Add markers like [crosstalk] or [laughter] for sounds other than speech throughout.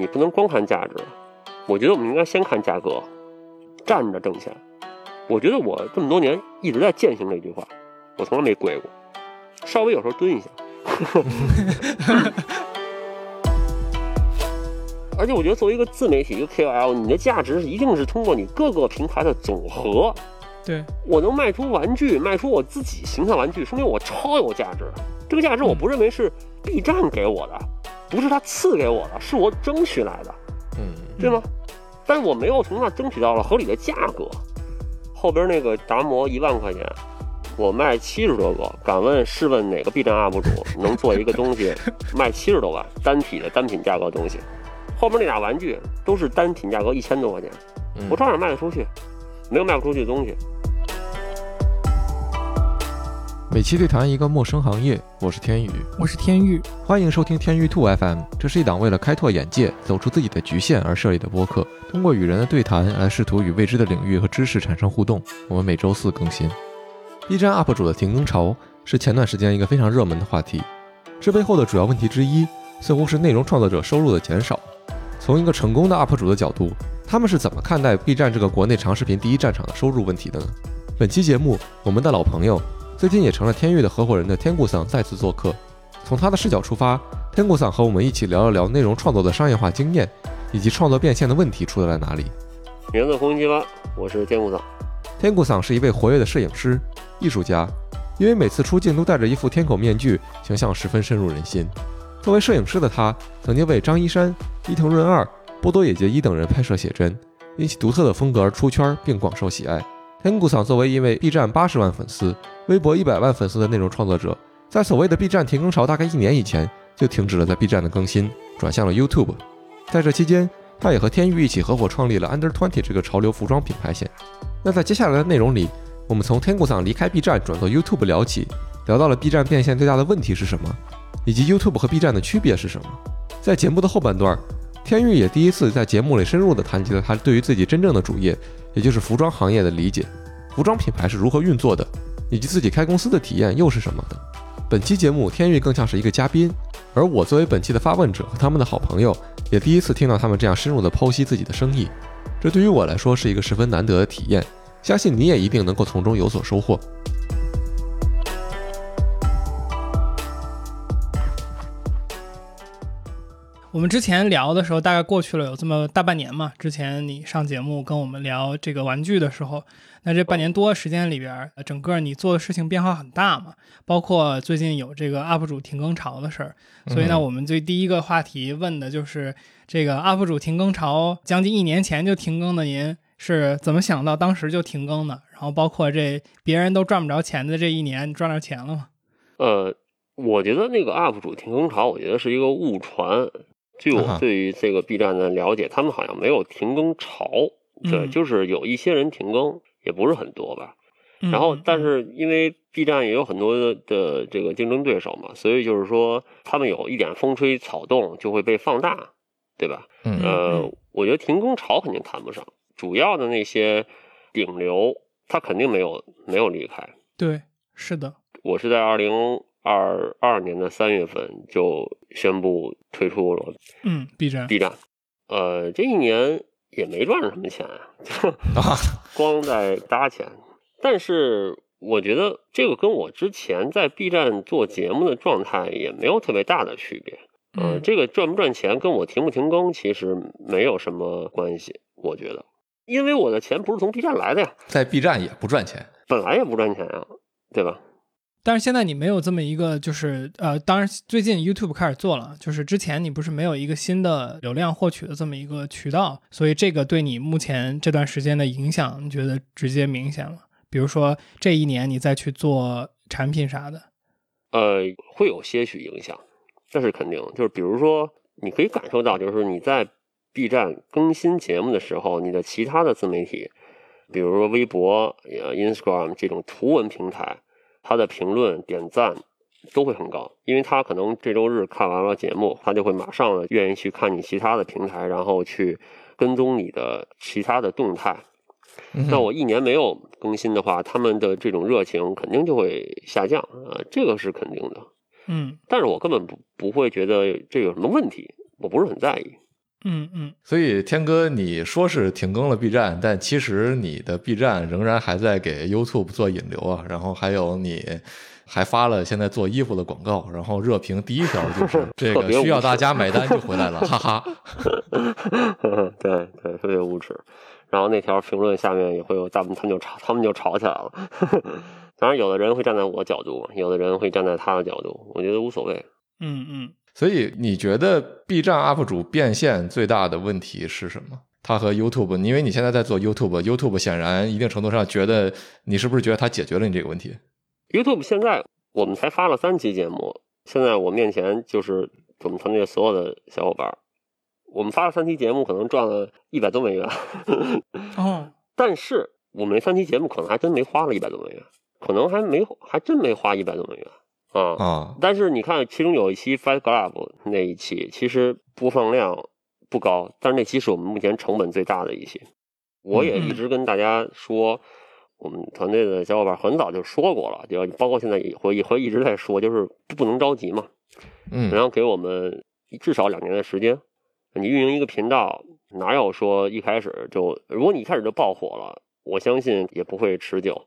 你不能光看价值，我觉得我们应该先看价格，站着挣钱。我觉得我这么多年一直在践行这句话，我从来没跪过，稍微有时候蹲一下。[laughs] 而且我觉得作为一个自媒体，一个 KOL，你的价值一定是通过你各个平台的总和。对我能卖出玩具，卖出我自己形象玩具，说明我超有价值。这个价值我不认为是 B 站给我的，不是他赐给我的，是我争取来的，嗯，对吗？但是我没有从那争取到了合理的价格。后边那个达摩一万块钱，我卖七十多个，敢问试问哪个 B 站 UP 主能做一个东西 [laughs] 卖七十多万单体的单品价格的东西？后边那俩玩具都是单品价格一千多块钱，嗯我照样卖得出去，没有卖不出去的东西。每期对谈一个陌生行业，我是天宇，我是天宇，欢迎收听天域兔 FM。这是一档为了开拓眼界、走出自己的局限而设立的播客，通过与人的对谈来试图与未知的领域和知识产生互动。我们每周四更新。B 站 UP 主的停更潮是前段时间一个非常热门的话题，这背后的主要问题之一似乎是内容创作者收入的减少。从一个成功的 UP 主的角度，他们是怎么看待 B 站这个国内长视频第一战场的收入问题的呢？本期节目，我们的老朋友。最近也成了天域的合伙人的天谷桑再次做客，从他的视角出发，天谷桑和我们一起聊了聊内容创作的商业化经验，以及创作变现的问题出在了哪里。名字红旗吧，我是天谷桑。天谷桑是一位活跃的摄影师、艺术家，因为每次出镜都戴着一副天狗面具，形象十分深入人心。作为摄影师的他，曾经为张一山、伊藤润二、波多野结衣等人拍摄写真，因其独特的风格而出圈，并广受喜爱。天谷桑作为一位 B 站八十万粉丝、微博一百万粉丝的内容创作者，在所谓的 B 站停更潮大概一年以前就停止了在 B 站的更新，转向了 YouTube。在这期间，他也和天域一起合伙创立了 Under Twenty 这个潮流服装品牌线。那在接下来的内容里，我们从天谷桑离开 B 站转做 YouTube 聊起，聊到了 B 站变现最大的问题是什么，以及 YouTube 和 B 站的区别是什么。在节目的后半段，天域也第一次在节目里深入地谈及了他对于自己真正的主业。也就是服装行业的理解，服装品牌是如何运作的，以及自己开公司的体验又是什么的。本期节目，天域更像是一个嘉宾，而我作为本期的发问者和他们的好朋友，也第一次听到他们这样深入的剖析自己的生意，这对于我来说是一个十分难得的体验，相信你也一定能够从中有所收获。我们之前聊的时候，大概过去了有这么大半年嘛。之前你上节目跟我们聊这个玩具的时候，那这半年多时间里边，整个你做的事情变化很大嘛。包括最近有这个 UP 主停更潮的事儿，所以呢，我们最第一个话题问的就是这个 UP 主停更潮，将近一年前就停更的，您是怎么想到当时就停更的？然后包括这别人都赚不着钱的这一年，你赚着钱了吗？呃，我觉得那个 UP 主停更潮，我觉得是一个误传。据我对于这个 B 站的了解，他们好像没有停更潮，对，就是有一些人停更，也不是很多吧。然后，但是因为 B 站也有很多的这个竞争对手嘛，所以就是说他们有一点风吹草动就会被放大，对吧？呃，我觉得停更潮肯定谈不上，主要的那些顶流他肯定没有没有离开。对，是的，我是在二零。二二年的三月份就宣布退出了，嗯，B 站，B 站，呃，这一年也没赚着什么钱啊，[laughs] 光在搭钱。但是我觉得这个跟我之前在 B 站做节目的状态也没有特别大的区别。嗯，这个赚不赚钱跟我停不停更其实没有什么关系，我觉得，因为我的钱不是从 B 站来的呀，在 B 站也不赚钱，本来也不赚钱呀，对吧？但是现在你没有这么一个，就是呃，当然最近 YouTube 开始做了，就是之前你不是没有一个新的流量获取的这么一个渠道，所以这个对你目前这段时间的影响，你觉得直接明显了？比如说这一年你再去做产品啥的，呃，会有些许影响，这是肯定。就是比如说，你可以感受到，就是你在 B 站更新节目的时候，你的其他的自媒体，比如说微博、Instagram 这种图文平台。他的评论、点赞都会很高，因为他可能这周日看完了节目，他就会马上愿意去看你其他的平台，然后去跟踪你的其他的动态。那我一年没有更新的话，他们的这种热情肯定就会下降啊，这个是肯定的。嗯，但是我根本不不会觉得这有什么问题，我不是很在意。嗯嗯，所以天哥，你说是停更了 B 站，但其实你的 B 站仍然还在给 YouTube 做引流啊。然后还有你还发了现在做衣服的广告，然后热评第一条就是 [laughs] 这个需要大家买单就回来了，哈哈。[laughs] 对对，特别无耻。然后那条评论下面也会有他们，他们就吵，他们就吵起来了。[laughs] 当然，有的人会站在我角度，有的人会站在他的角度，我觉得无所谓。嗯嗯。所以你觉得 B 站 UP 主变现最大的问题是什么？它和 YouTube，因为你现在在做 YouTube，YouTube 显然一定程度上觉得你是不是觉得它解决了你这个问题？YouTube 现在我们才发了三期节目，现在我面前就是我们团队所有的小伙伴，我们发了三期节目，可能赚了一百多美元。[laughs] 哦，但是我们三期节目可能还真没花了一百多美元，可能还没还真没花一百多美元。啊啊！但是你看，其中有一期 Fight Club 那一期，其实播放量不高，但是那期是我们目前成本最大的一期。我也一直跟大家说，我们团队的小伙伴很早就说过了，就包括现在也会也会一直在说，就是不能着急嘛。嗯，然后给我们至少两年的时间。你运营一个频道，哪有说一开始就，如果你一开始就爆火了，我相信也不会持久，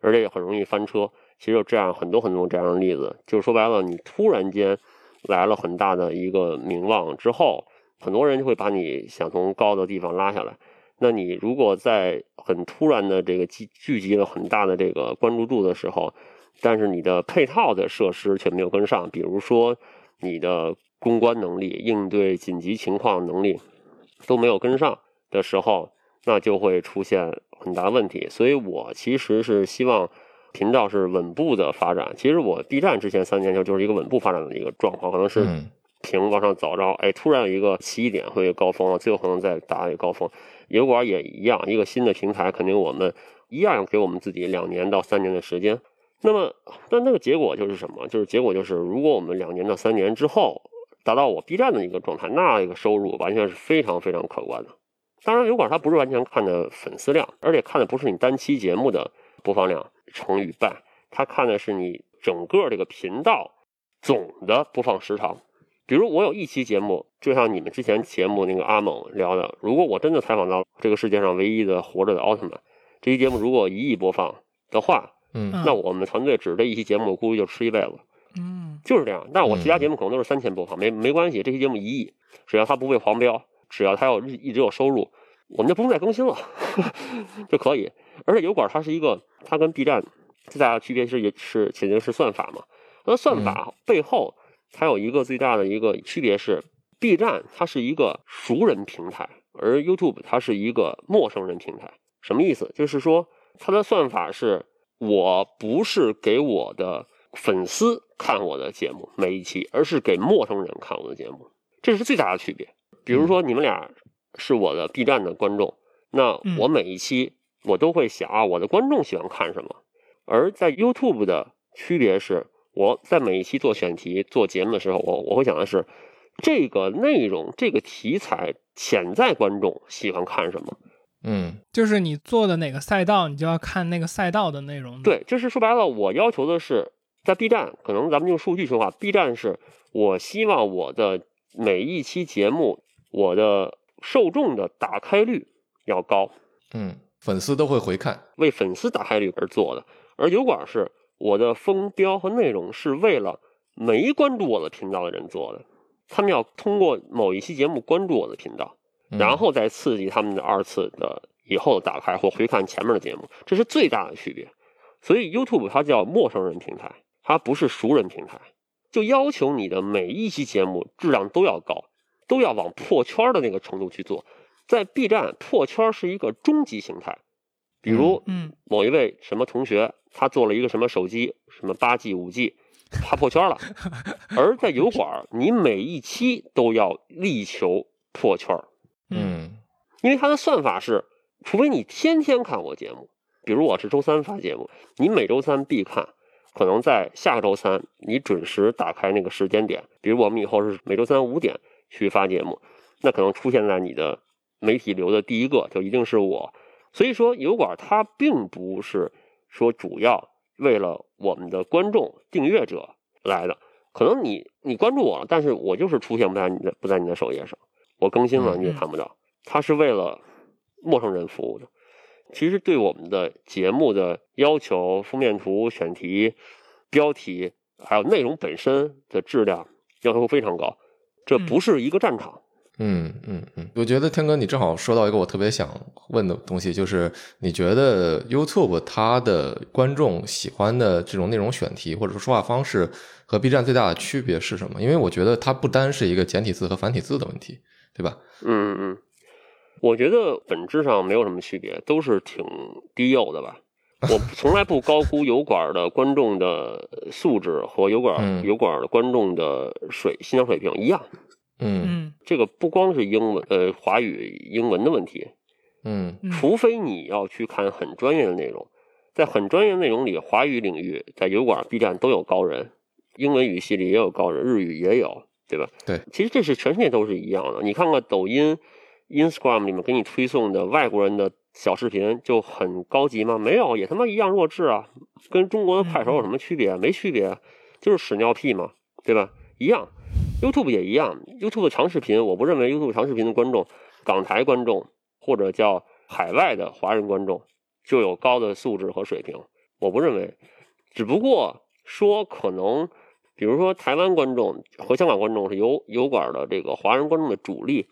而且也很容易翻车。其实有这样很多很多这样的例子，就是说白了，你突然间来了很大的一个名望之后，很多人就会把你想从高的地方拉下来。那你如果在很突然的这个聚聚集了很大的这个关注度的时候，但是你的配套的设施却没有跟上，比如说你的公关能力、应对紧急情况能力都没有跟上的时候，那就会出现很大问题。所以我其实是希望。频道是稳步的发展，其实我 B 站之前三年就就是一个稳步发展的一个状况，可能是平往上走，然后哎突然有一个起点会高峰了，最后可能再达一个高峰。油管也一样，一个新的平台，肯定我们一样给我们自己两年到三年的时间。那么，但那个结果就是什么？就是结果就是，如果我们两年到三年之后达到我 B 站的一个状态，那一个收入完全是非常非常可观的。当然，油管它不是完全看的粉丝量，而且看的不是你单期节目的播放量。成与败，他看的是你整个这个频道总的播放时长。比如我有一期节目，就像你们之前节目那个阿猛聊的，如果我真的采访到这个世界上唯一的活着的奥特曼，这期节目如果一亿播放的话，嗯，那我们团队指这一期节目估计就吃一辈子，嗯，就是这样。但我其他节目可能都是三千播放，没没关系，这期节目一亿，只要它不被黄标，只要它有一直有收入，我们就不用再更新了 [laughs] 就可以。而且油管它是一个，它跟 B 站最大的区别是也是肯定是算法嘛。那算法背后它有一个最大的一个区别是，B 站它是一个熟人平台，而 YouTube 它是一个陌生人平台。什么意思？就是说它的算法是，我不是给我的粉丝看我的节目每一期，而是给陌生人看我的节目，这是最大的区别。比如说你们俩是我的 B 站的观众，那我每一期。我都会想啊，我的观众喜欢看什么？而在 YouTube 的区别是，我在每一期做选题、做节目的时候，我我会想的是，这个内容、这个题材，潜在观众喜欢看什么？嗯，就是你做的哪个赛道，你就要看那个赛道的内容。对，就是说白了，我要求的是，在 B 站，可能咱们用数据说话，B 站是我希望我的每一期节目，我的受众的打开率要高。嗯。粉丝都会回看，为粉丝打开率而做的。而油管是我的封标和内容是为了没关注我的频道的人做的，他们要通过某一期节目关注我的频道，然后再刺激他们的二次的以后打开或回看前面的节目，这是最大的区别。所以 YouTube 它叫陌生人平台，它不是熟人平台，就要求你的每一期节目质量都要高，都要往破圈的那个程度去做。在 B 站破圈是一个终极形态，比如，嗯，某一位什么同学，他做了一个什么手机，什么八 G、五 G，他破圈了。[laughs] 而在油管，你每一期都要力求破圈，嗯，因为它的算法是，除非你天天看我节目，比如我是周三发节目，你每周三必看，可能在下个周三你准时打开那个时间点，比如我们以后是每周三五点去发节目，那可能出现在你的。媒体流的第一个就一定是我，所以说油管它并不是说主要为了我们的观众订阅者来的，可能你你关注我了，但是我就是出现不在你的不在你的首页上，我更新了嗯你也看不到，它是为了陌生人服务的。其实对我们的节目的要求、封面图、选题、标题，还有内容本身的质量要求非常高。这不是一个战场。嗯嗯嗯，我觉得天哥，你正好说到一个我特别想问的东西，就是你觉得 YouTube 它的观众喜欢的这种内容选题或者说说话方式和 B 站最大的区别是什么？因为我觉得它不单是一个简体字和繁体字的问题，对吧？嗯嗯嗯，我觉得本质上没有什么区别，都是挺低幼的吧。[laughs] 我从来不高估油管的观众的素质和油管、嗯。油管的观众的水欣赏水平一样。嗯。嗯。这个不光是英文呃华语英文的问题，嗯。嗯。除非你要去看很专业的内容，在很专业的内容里，华语领域在油管、B 站都有高人，英文语系里也有高人，日语也有，对吧？对，其实这是全世界都是一样的。你看看抖音、Instagram 里面给你推送的外国人的小视频就很高级吗？没有，也他妈一样弱智啊！跟中国的快手有什么区别？没区别，就是屎尿屁嘛，对吧？一样。YouTube 也一样，YouTube 的长视频，我不认为 YouTube 长视频的观众，港台观众或者叫海外的华人观众就有高的素质和水平，我不认为。只不过说可能，比如说台湾观众和香港观众是油油管的这个华人观众的主力，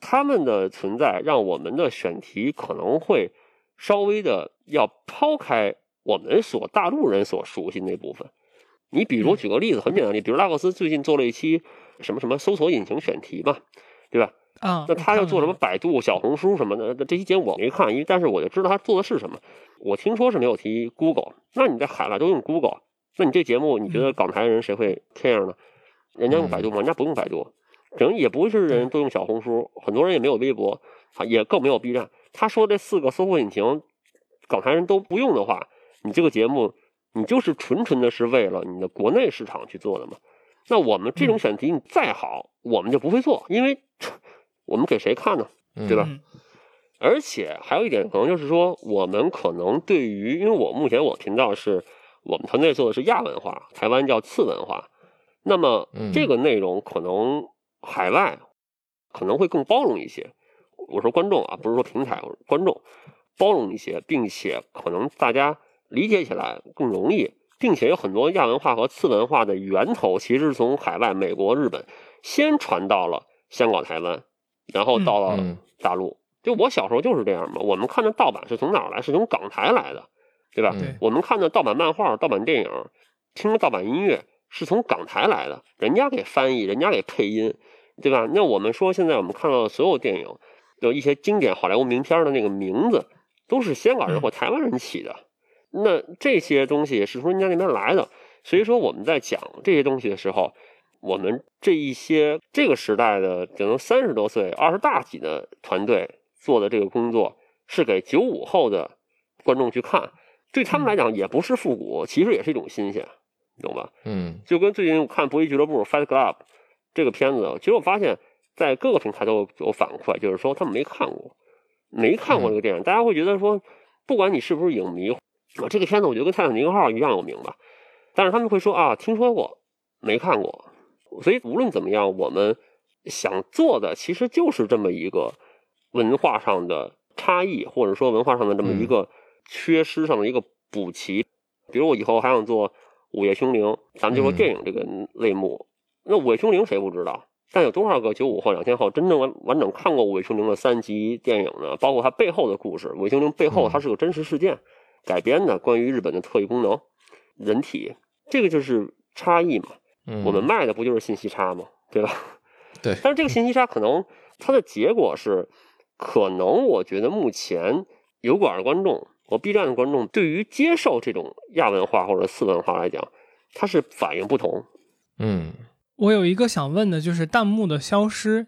他们的存在让我们的选题可能会稍微的要抛开我们所大陆人所熟悉那部分。你比如举个例子，很简单，你比如拉克斯最近做了一期什么什么搜索引擎选题嘛，对吧？啊，那他要做什么百度、小红书什么的，这期节目我没看，因为但是我就知道他做的是什么。我听说是没有提 Google，那你在海外都用 Google，那你这节目你觉得港台人谁会 care 呢？人家用百度吗？人家不用百度，可能也不是人都用小红书，很多人也没有微博，啊，也更没有 B 站。他说这四个搜索引擎，港台人都不用的话，你这个节目你就是纯纯的是为了你的国内市场去做的嘛？那我们这种选题你再好，我们就不会做，因为我们给谁看呢？嗯，对吧嗯而且还有一点，可能就是说，我们可能对于，因为我目前我频道是我们团队做的是亚文化，台湾叫次文化，那么嗯这个内容可能海外可能会更包容一些。我说观众啊，不是说平台，我说观众包容一些，并且可能大家理解起来更容易，并且有很多亚文化和次文化的源头，其实是从海外美国、日本先传到了香港、台湾，然后到了嗯大陆。就我小时候就是这样嘛，我们看的盗版是从哪儿来？是从港台来的，对吧？嗯我们看的盗版漫画、盗版电影，听的盗版音乐是从港台来的，人家给翻译，人家给配音，对吧？那我们说现在我们看到的所有电影，有一些经典好莱坞名片的那个名字，都是香港人或台湾人起的。那这些东西是从人家那边来的，所以说我们在讲这些东西的时候，我们这一些这个时代的可能三十多岁、二十大几的团队做的这个工作，是给九五后的观众去看，对他们来讲也不是复古，其实也是一种新鲜，懂吧？嗯。就跟最近我看《搏击俱乐部》（Fight Club） 这个片子，其实我发现，在各个平台都有有反馈，就是说他们没看过，没看过这个电影，大家会觉得说，不管你是不是影迷，啊，这个片子我觉得跟《泰坦尼克号》一样有名吧，但是他们会说啊，听说过，没看过，所以无论怎么样，我们想做的其实就是这么一个文化上的差异，或者说文化上的这么一个缺失上的一个补齐。比如我以后还想做《午夜凶铃》，咱们就说嗯电影这个类目，那《午夜凶铃》谁不知道？但有多少个九五后、两千后真正完完整看过《午夜凶铃》的三集电影呢？包括它背后的故事，《午夜凶铃》背后嗯它是个真实事件改编的，关于日本的特异功能人体，这个就是差异嘛。嗯，我们卖的不就是信息差吗？对吧？对但是这个信息差可能它的结果是，可能我觉得目前油管的观众和 B 站的观众对于接受这种亚文化或者次文化来讲，它是反应不同。嗯我有一个想问的，就是弹幕的消失，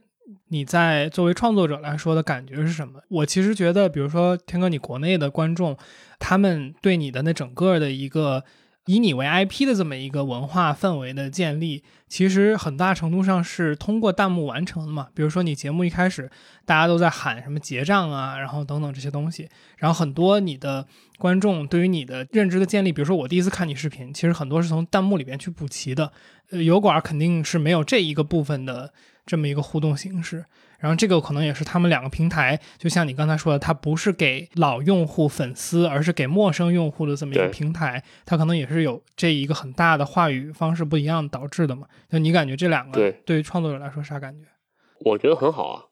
你在作为创作者来说的感觉是什么？我其实觉得，比如说天哥，你国内的观众，他们对你的那整个的一个以你为 IP 的这么一个文化氛围的建立，其实很大程度上是通过弹幕完成的嘛。比如说你节目一开始，大家都在喊什么结账啊，然后等等这些东西，然后很多你的观众对于你的认知的建立，比如说我第一次看你视频，其实很多是从弹幕里边去补齐的。呃，油管肯定是没有这一个部分的这么一个互动形式。然后这个可能也是他们两个平台，就像你刚才说的，它不是给老用户粉丝，而是给陌生用户的这么一个平台，它可能也是有这一个很大的话语方式不一样导致的嘛。就你感觉这两个对对于创作者来说啥感觉？我觉得很好啊，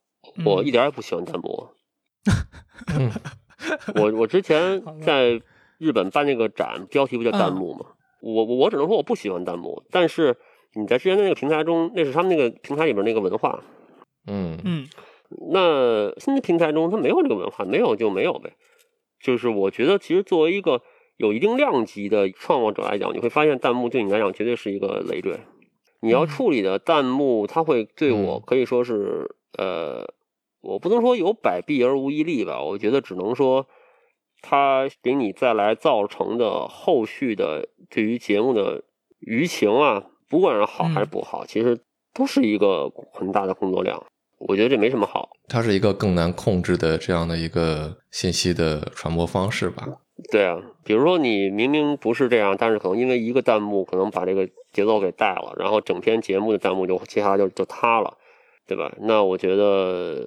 我嗯一点儿也不喜欢弹幕。[laughs] 嗯我我之前 [laughs] 在日本办那个展，标题不叫弹幕吗？我我我只能说我不喜欢弹幕，但是你在之前的那个平台中，那是他们那个平台里边那个文化。嗯嗯那新的平台中它没有这个文化，没有就没有呗。就是我觉得，其实作为一个有一定量级的创作者来讲，你会发现弹幕对你来讲绝对是一个累赘。你要嗯处理的弹幕，它会对我嗯可以说是呃，我不能说有百弊而无一利吧，我觉得只能说它给你再来造成的后续的对于节目的舆情啊，不管是好还是不好，其实都是一个很大的工作量。我觉得这没什么好。它是一个更难控制的这样的一个信息的传播方式吧。对啊，比如说你明明不是这样，但是可能因为一个弹幕可能把这个节奏给带了，然后整篇节目的弹幕就接下来就就塌了，对吧？那我觉得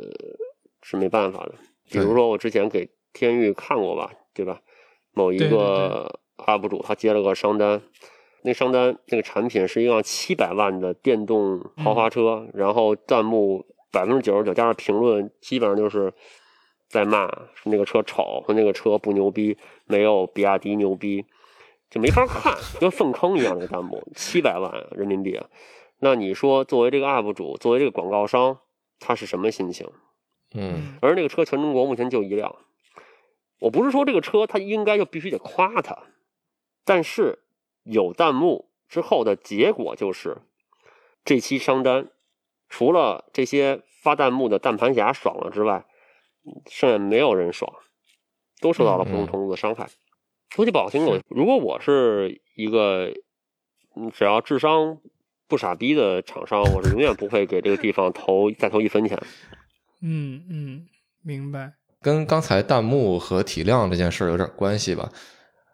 是没办法的。比如说我之前给天域看过吧，对吧？某一个 UP 主他接了个商单，那商单那个产品是一辆七百万的电动豪华车，然后弹幕百分之九十九加上评论，基本上就是在骂那个车丑，说那个车不牛逼，没有比亚迪牛逼，就没法看，跟粪坑一样的弹幕，七百万人民币啊。那你说，作为这个 UP 主，作为这个广告商，他是什么心情？嗯而那个车全中国目前就一辆。我不是说这个车它应该就必须得夸它，但是有弹幕之后的结果就是，这期商单除了这些发弹幕的弹盘侠爽了之外，剩下没有人爽，都受到了不同程度的伤害。说句不好听的，如果我是一个嗯只要智商不傻逼的厂商，我是永远不会给这个地方投再投一分钱。嗯嗯，明白。跟刚才弹幕和体量这件事儿有点关系吧。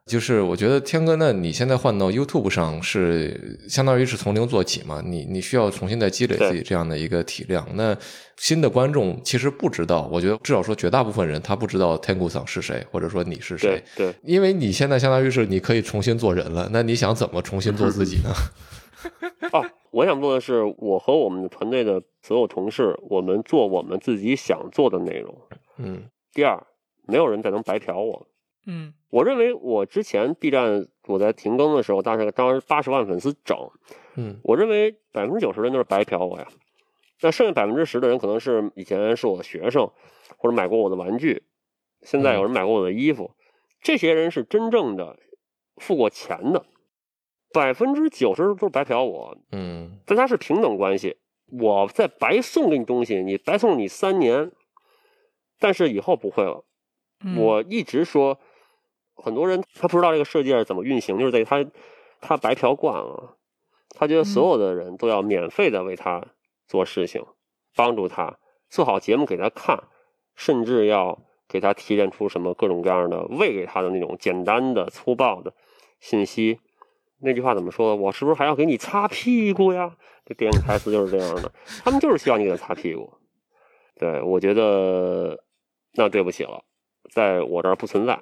就是我觉得天哥，那你现在换到 YouTube 上是相当于是从零做起嘛？你你需要重新再积累自己这样的一个体量。那新的观众其实不知道，我觉得至少说绝大部分人他不知道天谷桑是谁，或者说你是谁对。对，因为你现在相当于是你可以重新做人了，那你想怎么重新做自己呢？啊，[laughs] 我想做的是，我和我们的团队的所有同事，我们做我们自己想做的内容。嗯第二，没有人再能白嫖我。嗯我认为我之前 B 站我在停更的时候，大概当时八十万粉丝整，嗯我认为百分之九十人都是白嫖我呀。那剩下百分之十的人可能是以前是我的学生，或者买过我的玩具，现在有人买过我的衣服，这些人是真正的付过钱的。百分之九十都是白嫖我，嗯大家是平等关系。我在白送给你东西，你白送你三年，但是以后不会了。嗯，我一直说，很多人他不知道这个世界是怎么运行，就是在他他白嫖惯了，他觉得所有的人都要免费的为他做事情，帮助他做好节目给他看，甚至要给他提炼出什么各种各样的喂给他的那种简单的粗暴的信息。那句话怎么说？我是不是还要给你擦屁股呀？这电影台词就是这样的，他们就是希望你给他擦屁股。对，我觉得那对不起了，在我这儿不存在，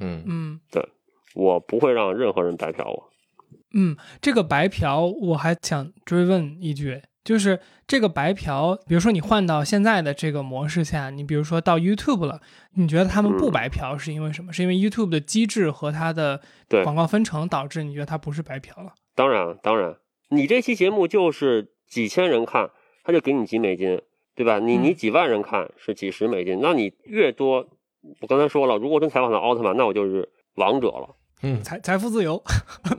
嗯嗯对我不会让任何人白嫖我。嗯，这个白嫖我还想追问一句，就是这个白嫖，比如说你换到现在的这个模式下，你比如说到 YouTube 了，你觉得他们不嗯白嫖是因为什么？是因为 YouTube 的机制和它的对广告分成导致你觉得它不是白嫖了？当然，当然，你这期节目就是几千人看，他就给你几美金，对吧？你嗯你几万人看是几十美金，那你越多，我刚才说了，如果真采访到奥特曼，那我就是王者了，嗯 [laughs] 财财富自由，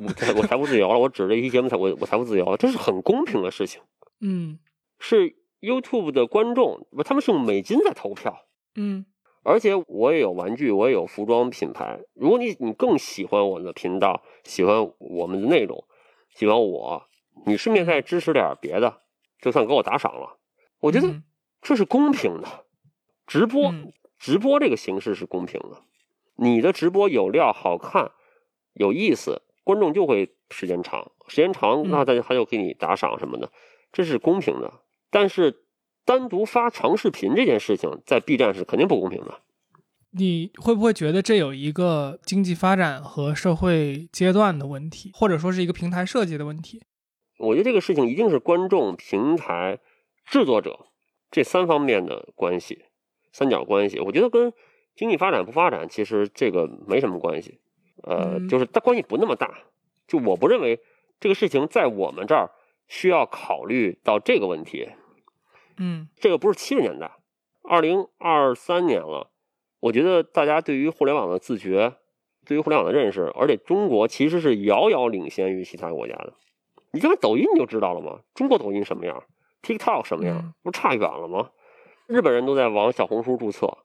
我财我财富自由了，我指这一期节目财我我财富自由了，这是很公平的事情，[laughs] 嗯是 YouTube 的观众，不他们是用美金在投票。嗯而且我也有玩具，我也有服装品牌。如果你你更喜欢我的频道，喜欢我们的内容，喜欢我，你顺便再支持点别的，就算给我打赏了。我觉得嗯这是公平的。直播，嗯直播这个形式是公平的。你的直播有料、好看、有意思，观众就会时间长，时间长，嗯那他他就给你打赏什么的，这是公平的。但是单独发长视频这件事情，在 B 站是肯定不公平的。你会不会觉得这有一个经济发展和社会阶段的问题，或者说是一个平台设计的问题？我觉得这个事情一定是观众、平台、制作者这三方面的关系，三角关系。我觉得跟经济发展不发展其实这个没什么关系，呃，嗯就是它关系不那么大。就我不认为这个事情在我们这儿需要考虑到这个问题。嗯这个不是七十年代，二零二三年了。我觉得大家对于互联网的自觉，对于互联网的认识，而且中国其实是遥遥领先于其他国家的。你就看抖音你就知道了吗？中国抖音什么样，TikTok 什么样嗯，不是差远了吗？日本人都在往小红书注册，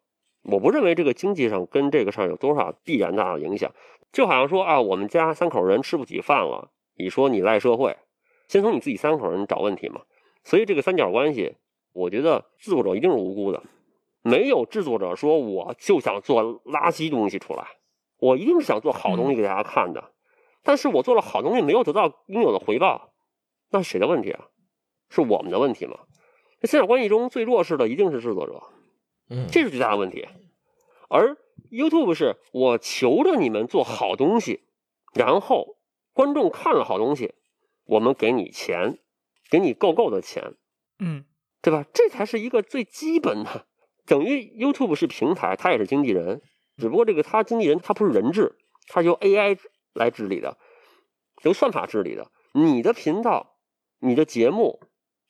我不认为这个经济上跟这个上有多少必然大的影响。就好像说啊，我们家三口人吃不起饭了，你说你赖社会，先从你自己三口人找问题嘛。所以这个三角关系，我觉得制作者一定是无辜的，没有制作者说我就想做垃圾东西出来，我一定是想做好东西给大家看的，但是我做了好东西没有得到应有的回报，那是谁的问题啊？是我们的问题吗？这三角关系中最弱势的一定是制作者，嗯，这是最大的问题。而 YouTube 是我求着你们做好东西，然后观众看了好东西，我们给你钱，给你够够的钱，嗯对吧？这才是一个最基本的。等于 YouTube 是平台，它也是经纪人，只不过这个它经纪人它不是人治，他由 AI 来治理的，由算法治理的。你的频道、你的节目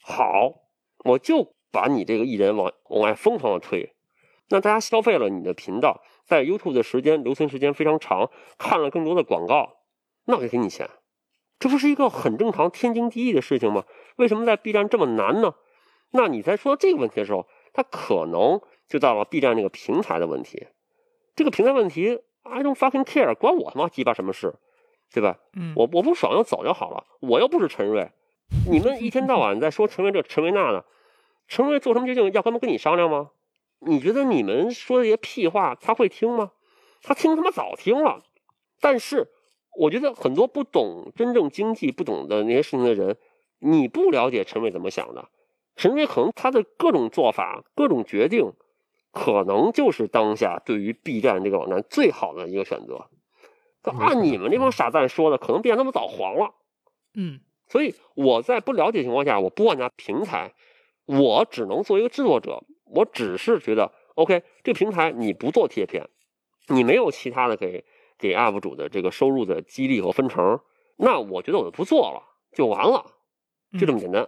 好，我就把你这个艺人往往外疯狂的推。那大家消费了你的频道，在 YouTube 的时间留存时间非常长，看了更多的广告，那我就给你钱，这不是一个很正常、天经地义的事情吗？为什么在 B 站这么难呢？那你在说这个问题的时候，它可能就到了 B 站这个平台的问题。这个平台问题，I don't fucking care，关我他妈鸡巴什么事，对吧？嗯，我我不爽就走就好了，我又不是陈瑞，你们一天到晚在说陈瑞这陈瑞那的，陈瑞做什么决定要他们跟你商量吗？你觉得你们说的这些屁话他会听吗？他听他妈早听了，但是我觉得很多不懂真正经济、不懂的那些事情的人，你不了解陈伟怎么想的，陈伟可能他的各种做法、各种决定，可能就是当下对于 B 站这个网站最好的一个选择。可按你们这帮傻蛋说的，可能 B 站他们早黄了。嗯所以我在不了解情况下，我不管它平台，我只能做一个制作者。我只是觉得，OK，这个平台你不做贴片，你没有其他的给给 UP 主的这个收入的激励和分成，那我觉得我就不做了，就完了，就这么简单。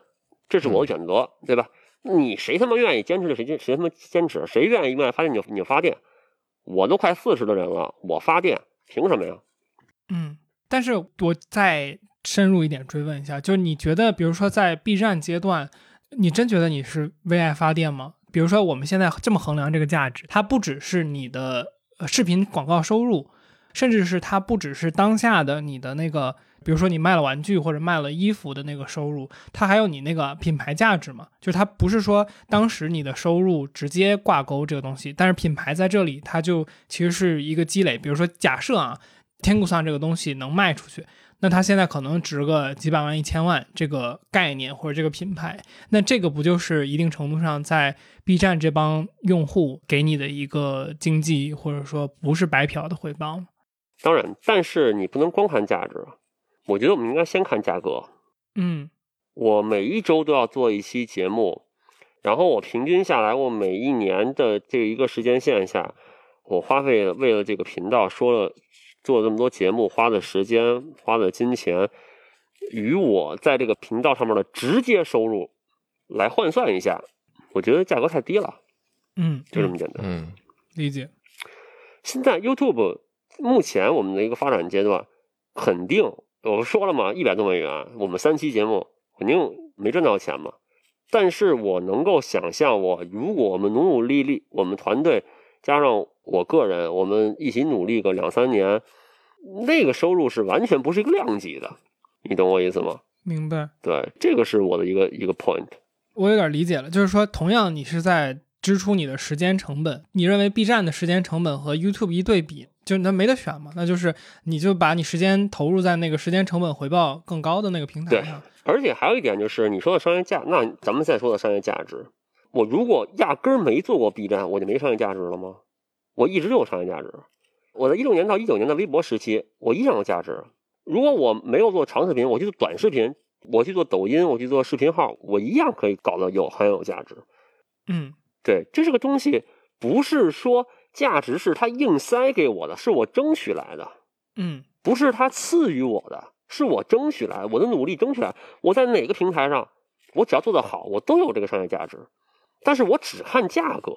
这是我的选择，对吧？你谁他妈愿意坚持就谁坚谁他妈坚持，谁愿意愿意发电你就你就发电。我都快四十的人了，我发电凭什么呀？嗯，但是我再深入一点追问一下，就是你觉得，比如说在 B 站阶段，你真觉得你是为爱发电吗？比如说我们现在这么衡量这个价值，它不只是你的呃视频广告收入，甚至是它不只是当下的你的那个，比如说你卖了玩具或者卖了衣服的那个收入，它还有你那个品牌价值嘛？就是它不是说当时你的收入直接挂钩这个东西，但是品牌在这里它就其实是一个积累。比如说假设啊，天谷桑这个东西能卖出去，那它现在可能值个几百万、一千万这个概念或者这个品牌，那这个不就是一定程度上在 B 站这帮用户给你的一个经济或者说不是白嫖的回报吗？当然，但是你不能光看价值，我觉得我们应该先看价格。嗯我每一周都要做一期节目，然后我平均下来，我每一年的这一个时间线下，我花费为了这个频道说了做这么多节目，花的时间、花的金钱，与我在这个频道上面的直接收入来换算一下，我觉得价格太低了，嗯，就这么简单。嗯理解。现在 YouTube 目前我们的一个发展阶段，肯定我说了嘛，一百多美元，我们三期节目肯定没赚到钱嘛。但是我能够想象，我如果我们努努力力，我们团队加上我个人，我们一起努力个两三年，那个收入是完全不是一个量级的，你懂我意思吗？明白，对，这个是我的一个一个 point。我有点理解了，就是说，同样你是在支出你的时间成本。你认为 B 站的时间成本和 YouTube 一对比，就那没得选嘛？那就是你就把你时间投入在那个时间成本回报更高的那个平台上。而且还有一点就是你说的商业价，那咱们再说的商业价值，我如果压根儿没做过 B 站，我就没商业价值了吗？我一直就有商业价值。我在一六年到一九年的微博时期，我一样有价值。如果我没有做长视频，我去做短视频，我去做抖音，我去做视频号，我一样可以搞得有很有价值。嗯，对，这是个东西，不是说价值是他硬塞给我的，是我争取来的。嗯，不是他赐予我的，是我争取来，我的努力争取来。我在哪个平台上，我只要做得好，我都有这个商业价值。但是我只看价格。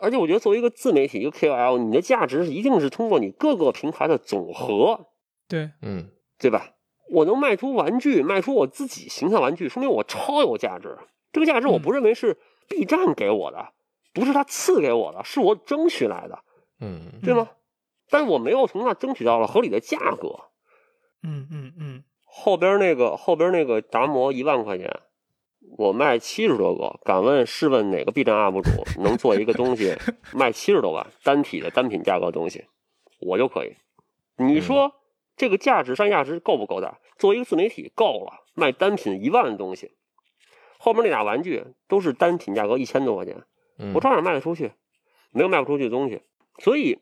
而且我觉得，作为一个自媒体，一个 KOL，你的价值一定是通过你各个平台的总和，对，嗯，对吧？我能卖出玩具，卖出我自己形象玩具，说明我超有价值。这个价值我不认为是 B 站给我的，不是他赐给我的，是我争取来的，嗯，对吗？但是我没有从那争取到了合理的价格。嗯嗯嗯，后边那个后边那个达摩一万块钱。我卖七十多个，敢问试问哪个 B 站 UP 主 [laughs] 能做一个东西卖七十多万单体的单品价格的东西？我就可以。你说这个价值商业价值够不够大？作为一个自媒体够了，卖单品一万的东西，后面那俩玩具都是单品价格一千多块钱，我照样卖得出去，没有卖不出去的东西。所以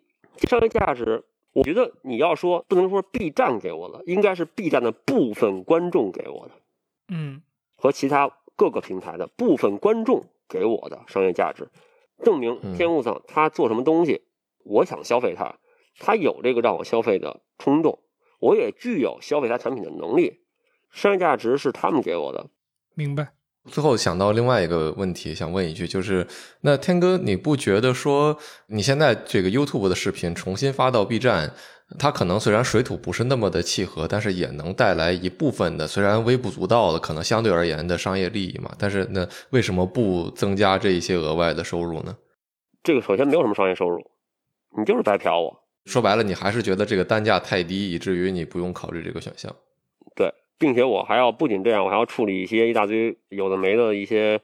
商业价值，我觉得你要说不能说 B 站给我的，应该是 B 站的部分观众给我的，嗯，和其他。各个平台的部分观众给我的商业价值，证明天物上他做什么东西，我想消费它，他有这个让我消费的冲动，我也具有消费他产品的能力，商业价值是他们给我的。明白。最后想到另外一个问题，想问一句，就是那天哥，你不觉得说你现在这个 YouTube 的视频重新发到 B 站？它可能虽然水土不是那么的契合，但是也能带来一部分的，虽然微不足道的，可能相对而言的商业利益嘛。但是那为什么不增加这一些额外的收入呢？这个首先没有什么商业收入，你就是白嫖我。说白了，你还是觉得这个单价太低，以至于你不用考虑这个选项。对，并且我还要不仅这样，我还要处理一些一大堆有的没的一些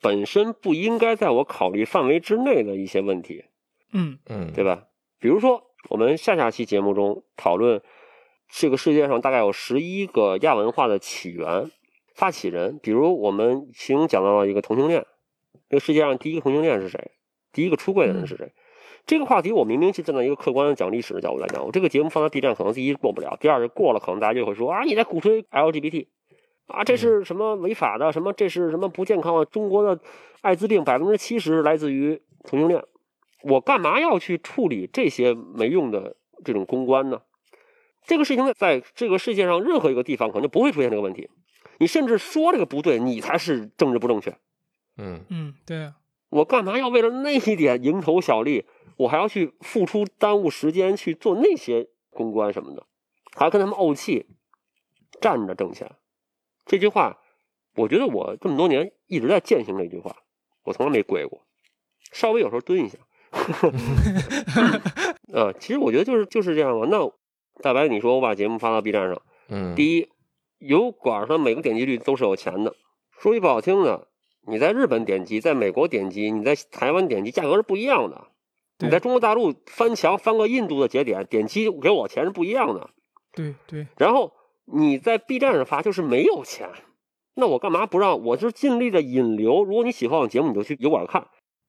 本身不应该在我考虑范围之内的一些问题。嗯嗯，对吧？比如说。我们下下期节目中讨论这个世界上大概有十一个亚文化的起源、发起人。比如我们其中讲到了一个同性恋，这个世界上第一个同性恋是谁？第一个出柜的人是谁？这个话题我明明是站在一个客观的讲历史的角度来讲，我这个节目放在 B 站可能第一过不了，第二是过了，可能大家就会说啊你在鼓吹 LGBT 啊这是什么违法的？什么这是什么不健康的？中国的艾滋病百分之七十来自于同性恋。我干嘛要去处理这些没用的这种公关呢？这个事情在在这个世界上任何一个地方可能就不会出现这个问题。你甚至说这个不对，你才是政治不正确。嗯嗯，对啊。我干嘛要为了那一点蝇头小利，我还要去付出耽误时间去做那些公关什么的，还要跟他们怄气，站着挣钱？这句话，我觉得我这么多年一直在践行这句话，我从来没跪过，稍微有时候蹲一下。[laughs] 呃，其实我觉得就是就是这样嘛。那大白，你说我把节目发到 B 站上，嗯，第一，油管上每个点击率都是有钱的。说句不好听的，你在日本点击，在美国点击，你在台湾点击，价格是不一样的。你在中国大陆翻墙翻个印度的节点，点击给我钱是不一样的。对对。然后你在 B 站上发就是没有钱，那我干嘛不让？我是尽力的引流。如果你喜欢我节目，你就去油管看。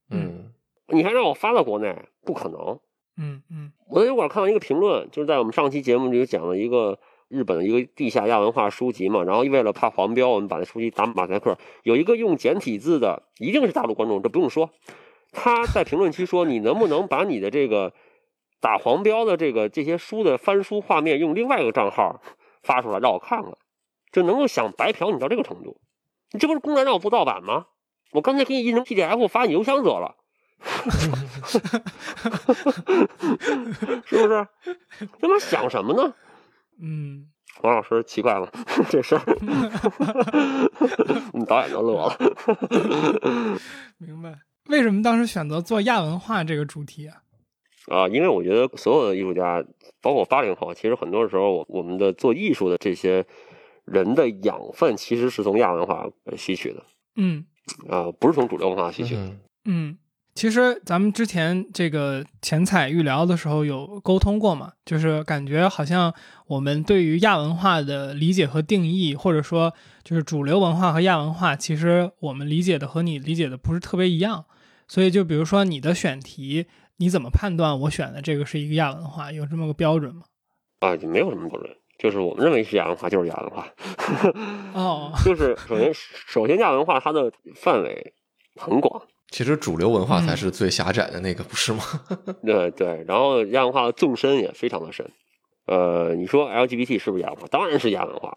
嗯。你还让我发到国内？不可能。嗯嗯，我在油管看到一个评论，就是在我们上期节目里讲了一个日本的一个地下亚文化书籍嘛，然后为了怕黄标，我们把那书籍打马赛克。有一个用简体字的，一定是大陆观众，这不用说。他在评论区说：“你能不能把你的这个打黄标的这个这些书的翻书画面用另外一个账号发出来，让我看看？就能够想白嫖你到这个程度？你这不是公然让我做盗版吗？我刚才给你印成 PDF 发你邮箱得了。[laughs] ”是不是？他妈想什么呢？嗯，王老师奇怪了，这事儿，[laughs] 我们导演都乐了。明白？为什么当时选择做亚文化这个主题啊？啊，因为我觉得所有的艺术家，包括八零后，其实很多时候，我我们的做艺术的这些人的养分，其实是从亚文化吸取的。嗯，啊，不是从主流文化吸取的。嗯。其实咱们之前这个前彩预聊的时候有沟通过嘛，就是感觉好像我们对于亚文化的理解和定义，或者说就是主流文化和亚文化，其实我们理解的和你理解的不是特别一样。所以就比如说你的选题，你怎么判断我选的这个是一个亚文化？有这么个标准吗？啊，就没有什么标准，就是我们认为是亚文化就是亚文化。哦，[laughs] 就是首先首先亚文化它的范围很广。其实主流文化才是最狭窄的那个，不是吗？[laughs] 对对，然后亚文化的纵深也非常的深。呃，你说 LGBT 是不是亚文化？当然是亚文化。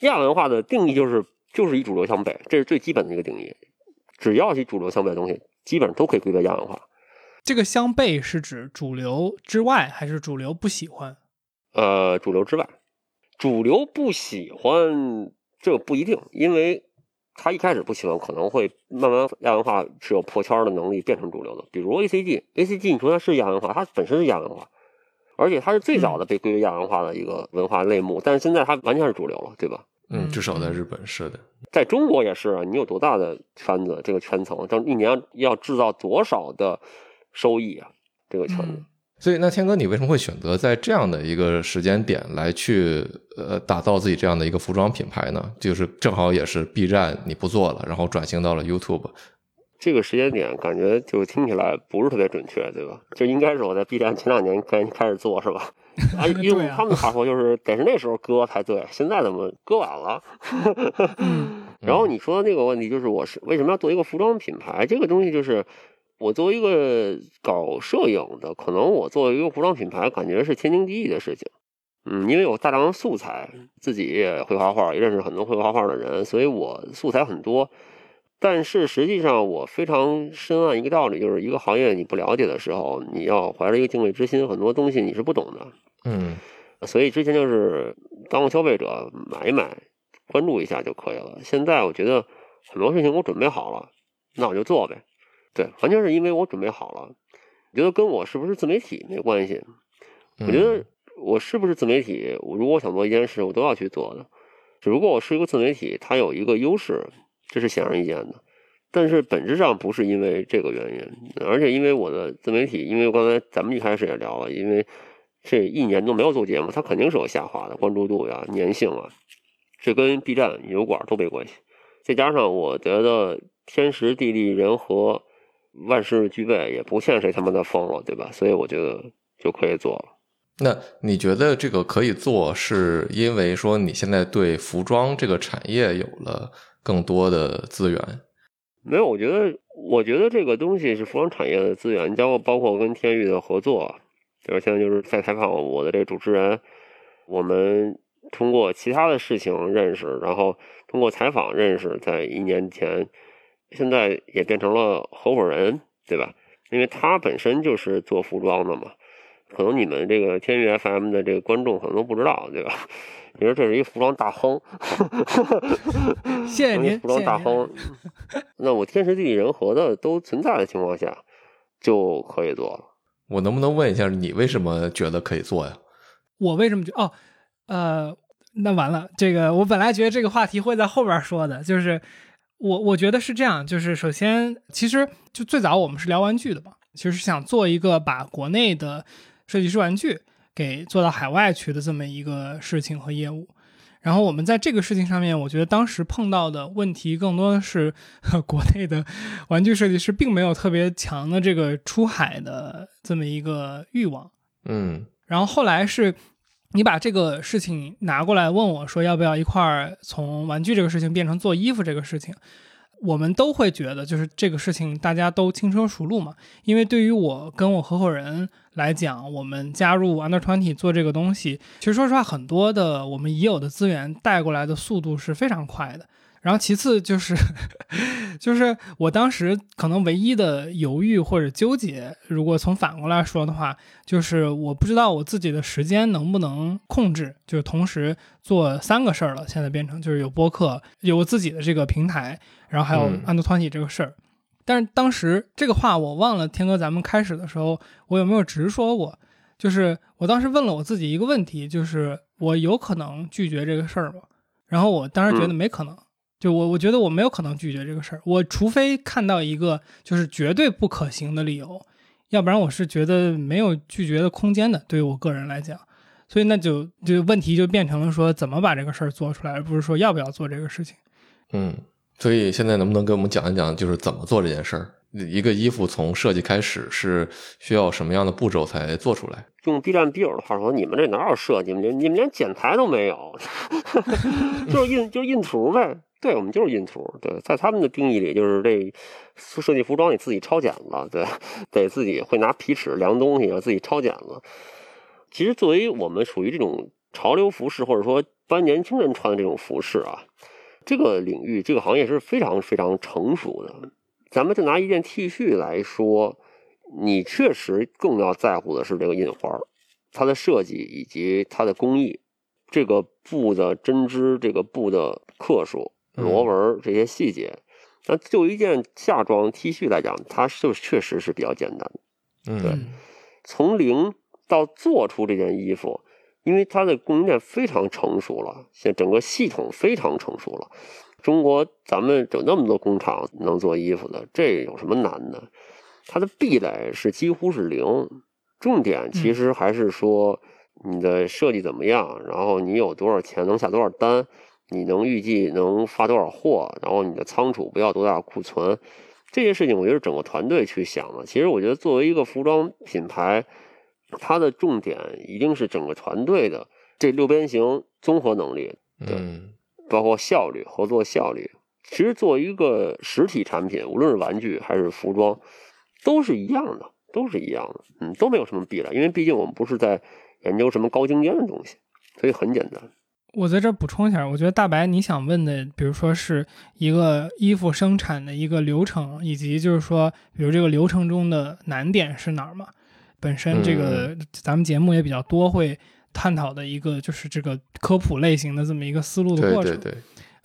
亚文化的定义就是就是以主流相悖，这是最基本的一个定义。只要是主流相悖的东西，基本上都可以归为亚文化。这个相悖是指主流之外，还是主流不喜欢？呃，主流之外，主流不喜欢这不一定，因为。他一开始不喜欢，可能会慢慢亚文化是有破圈的能力，变成主流的。比如 A C G，A C G，你说它是亚文化，它本身是亚文化，而且它是最早的被归为亚文化的一个文化类目。但是现在它完全是主流了，对吧？嗯，至少在日本是的，在中国也是啊。你有多大的圈子？这个圈层，这一年要制造多少的收益啊？这个圈子。所以，那天哥，你为什么会选择在这样的一个时间点来去呃打造自己这样的一个服装品牌呢？就是正好也是 B 站你不做了，然后转型到了 YouTube。这个时间点感觉就听起来不是特别准确，对吧？就应该是我在 B 站前两年开开始做，是吧？[laughs] 啊，用他们的话说就是得是那时候割才对，现在怎么割晚了？[laughs] 然后你说的那个问题就是我是为什么要做一个服装品牌？这个东西就是。我作为一个搞摄影的，可能我作为一个服装品牌，感觉是天经地义的事情。嗯，因为有大量的素材，自己也会画画，也认识很多会画画的人，所以我素材很多。但是实际上，我非常深谙一个道理，就是一个行业你不了解的时候，你要怀着一个敬畏之心，很多东西你是不懂的。嗯，所以之前就是当个消费者，买一买，关注一下就可以了。现在我觉得很多事情我准备好了，那我就做呗。对，完全是因为我准备好了。我觉得跟我是不是自媒体没关系。我觉得我是不是自媒体，我如果想做一件事，我都要去做的。只不过我是一个自媒体，它有一个优势，这是显而易见的。但是本质上不是因为这个原因，而且因为我的自媒体，因为刚才咱们一开始也聊了，因为这一年都没有做节目，它肯定是有下滑的关注度呀、粘性啊，这跟 B 站、油管都没关系。再加上我觉得天时地利人和。万事俱备，也不欠谁他妈的疯了，对吧？所以我觉得就可以做了。那你觉得这个可以做，是因为说你现在对服装这个产业有了更多的资源？没有，我觉得，我觉得这个东西是服装产业的资源，包括包括跟天域的合作，对吧？现在就是在采访我的这个主持人，我们通过其他的事情认识，然后通过采访认识，在一年前。现在也变成了合伙人，对吧？因为他本身就是做服装的嘛，可能你们这个天娱 FM 的这个观众可能都不知道，对吧？[laughs] 你说这是一服装大亨，[laughs] 谢谢您，服装大亨。那我天时地利人和的都存在的情况下，就可以做了。我能不能问一下，你为什么觉得可以做呀？我为什么觉哦，呃，那完了，这个我本来觉得这个话题会在后边说的，就是。我我觉得是这样，就是首先，其实就最早我们是聊玩具的嘛，其实是想做一个把国内的设计师玩具给做到海外去的这么一个事情和业务。然后我们在这个事情上面，我觉得当时碰到的问题更多的是 [laughs] 国内的玩具设计师并没有特别强的这个出海的这么一个欲望。嗯，然后后来是。你把这个事情拿过来问我说要不要一块儿从玩具这个事情变成做衣服这个事情，我们都会觉得就是这个事情大家都轻车熟路嘛。因为对于我跟我合伙人来讲，我们加入 Under Twenty 做这个东西，其实说实话，很多的我们已有的资源带过来的速度是非常快的。然后其次就是，[laughs] 就是我当时可能唯一的犹豫或者纠结，如果从反过来说的话，就是我不知道我自己的时间能不能控制，就是同时做三个事儿了。现在变成就是有播客，有我自己的这个平台，然后还有安德团体这个事儿。但是当时这个话我忘了，天哥，咱们开始的时候我有没有直说过？就是我当时问了我自己一个问题，就是我有可能拒绝这个事儿吗？然后我当时觉得没可能。就我我觉得我没有可能拒绝这个事儿，我除非看到一个就是绝对不可行的理由，要不然我是觉得没有拒绝的空间的。对于我个人来讲，所以那就就问题就变成了说怎么把这个事儿做出来，而不是说要不要做这个事情。嗯，所以现在能不能给我们讲一讲，就是怎么做这件事儿？一个衣服从设计开始是需要什么样的步骤才做出来？用 B 站 B 友的话说，你们这哪有设计？你们你们连剪裁都没有，[laughs] 就是印就是印图呗。对我们就是印图。对，在他们的定义里，就是这设计服装你自己抄剪子，对，得自己会拿皮尺量东西，自己抄剪子。其实作为我们属于这种潮流服饰，或者说般年轻人穿的这种服饰啊，这个领域这个行业是非常非常成熟的。咱们就拿一件 T 恤来说。你确实更要在乎的是这个印花，它的设计以及它的工艺，这个布的针织，这个布的克数、螺纹这些细节。那就一件夏装 T 恤来讲，它就确实是比较简单的。嗯，对，从零到做出这件衣服，因为它的供应链非常成熟了，现在整个系统非常成熟了。中国咱们有那么多工厂能做衣服的，这有什么难的？它的壁垒是几乎是零，重点其实还是说你的设计怎么样，然后你有多少钱能下多少单，你能预计能发多少货，然后你的仓储不要多大库存，这些事情我觉得整个团队去想的。其实我觉得作为一个服装品牌，它的重点一定是整个团队的这六边形综合能力，对，包括效率、合作效率。其实作为一个实体产品，无论是玩具还是服装。都是一样的，都是一样的，嗯，都没有什么壁垒，因为毕竟我们不是在研究什么高精尖的东西，所以很简单。我在这补充一下，我觉得大白你想问的，比如说是一个衣服生产的一个流程，以及就是说，比如这个流程中的难点是哪儿嘛？本身这个咱们节目也比较多会探讨的一个就是这个科普类型的这么一个思路的过程。对对对，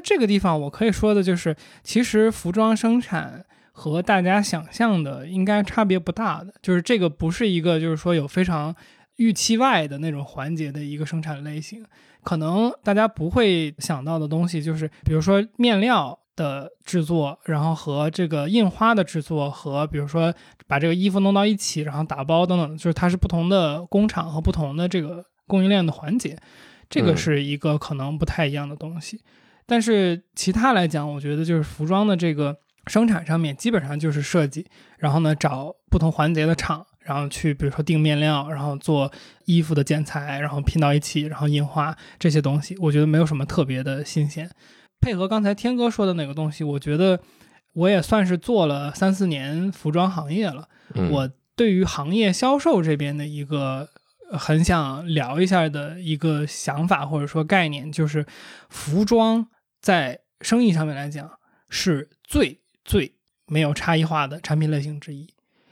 这个地方我可以说的就是，其实服装生产。和大家想象的应该差别不大的，就是这个不是一个就是说有非常预期外的那种环节的一个生产类型。可能大家不会想到的东西，就是比如说面料的制作，然后和这个印花的制作，和比如说把这个衣服弄到一起，然后打包等等，就是它是不同的工厂和不同的这个供应链的环节，这个是一个可能不太一样的东西。但是其他来讲，我觉得就是服装的这个。生产上面基本上就是设计，然后呢找不同环节的厂，然后去比如说定面料，然后做衣服的剪裁，然后拼到一起，然后印花这些东西，我觉得没有什么特别的新鲜。配合刚才天哥说的那个东西，我觉得我也算是做了三四年服装行业了。我对于行业销售这边的一个很想聊一下的一个想法或者说概念，就是服装在生意上面来讲是最。最没有差异化的产品类型之一，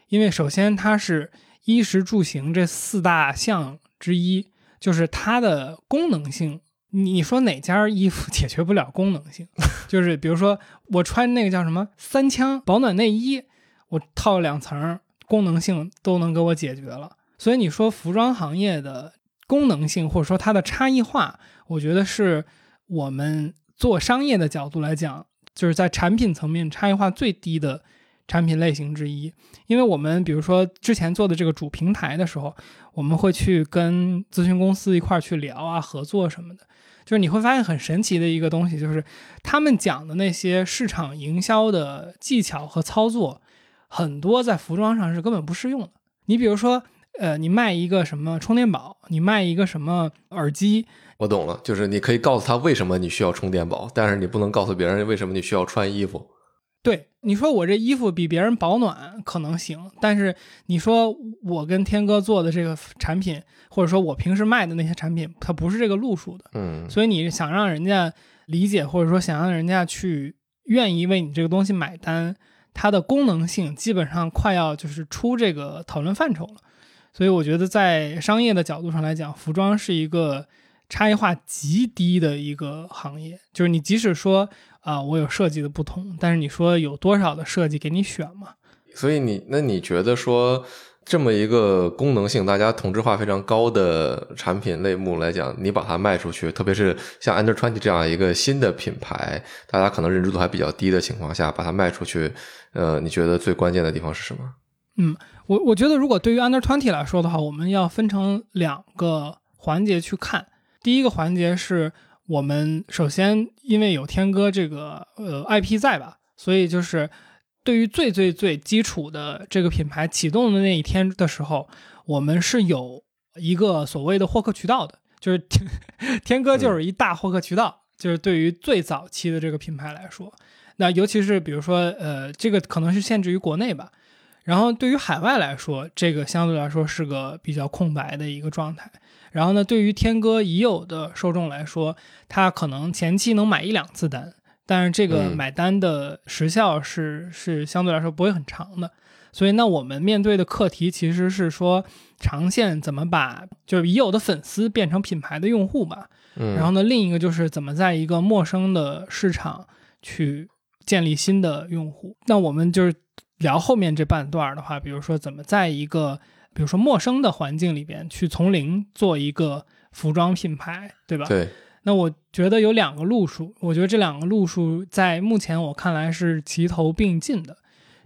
因为首先它是衣食住行这四大项之一，就是它的功能性。你说哪家衣服 [laughs] 解决不了功能性？就是比如说我穿那个叫什么三枪保暖内衣，我套两层，功能性都能给我解决了。所以你说服装行业的功能性或者说它的差异化，我觉得是我们做商业的角度来讲。就是在产品层面差异化最低的产品类型之一，因为我们比如说之前做的这个主平台的时候，我们会去跟咨询公司一块儿去聊啊，合作什么的。就是你会发现很神奇的一个东西，就是他们讲的那些市场营销的技巧和操作，很多在服装上是根本不适用的。你比如说，呃，你卖一个什么充电宝，你卖一个什么耳机。我懂了，就是你可以告诉他为什么你需要充电宝，但是你不能告诉别人为什么你需要穿衣服。对，你说我这衣服比别人保暖可能行，但是你说我跟天哥做的这个产品，或者说我平时卖的那些产品，它不是这个路数的。嗯，所以你想让人家理解，或者说想让人家去愿意为你这个东西买单，它的功能性基本上快要就是出这个讨论范畴了。所以我觉得在商业的角度上来讲，服装是一个。差异化极低的一个行业，就是你即使说啊，我有设计的不同，但是你说有多少的设计给你选嘛？所以你那你觉得说，这么一个功能性、大家同质化非常高的产品类目来讲，你把它卖出去，特别是像 Under Twenty 这样一个新的品牌，大家可能认知度还比较低的情况下，把它卖出去，呃，你觉得最关键的地方是什么？嗯，我我觉得如果对于 Under Twenty 来说的话，我们要分成两个环节去看。第一个环节是我们首先因为有天歌这个呃 IP 在吧，所以就是对于最最最基础的这个品牌启动的那一天的时候，我们是有一个所谓的获客渠道的，就是天 [laughs] 天歌就是一大获客渠道，就是对于最早期的这个品牌来说，那尤其是比如说呃这个可能是限制于国内吧。然后对于海外来说，这个相对来说是个比较空白的一个状态。然后呢，对于天歌已有的受众来说，他可能前期能买一两次单，但是这个买单的时效是是相对来说不会很长的。所以，那我们面对的课题其实是说，长线怎么把就是已有的粉丝变成品牌的用户吧。嗯，然后呢，另一个就是怎么在一个陌生的市场去建立新的用户。那我们就是。聊后面这半段的话，比如说怎么在一个比如说陌生的环境里边去从零做一个服装品牌，对吧？对。那我觉得有两个路数，我觉得这两个路数在目前我看来是齐头并进的。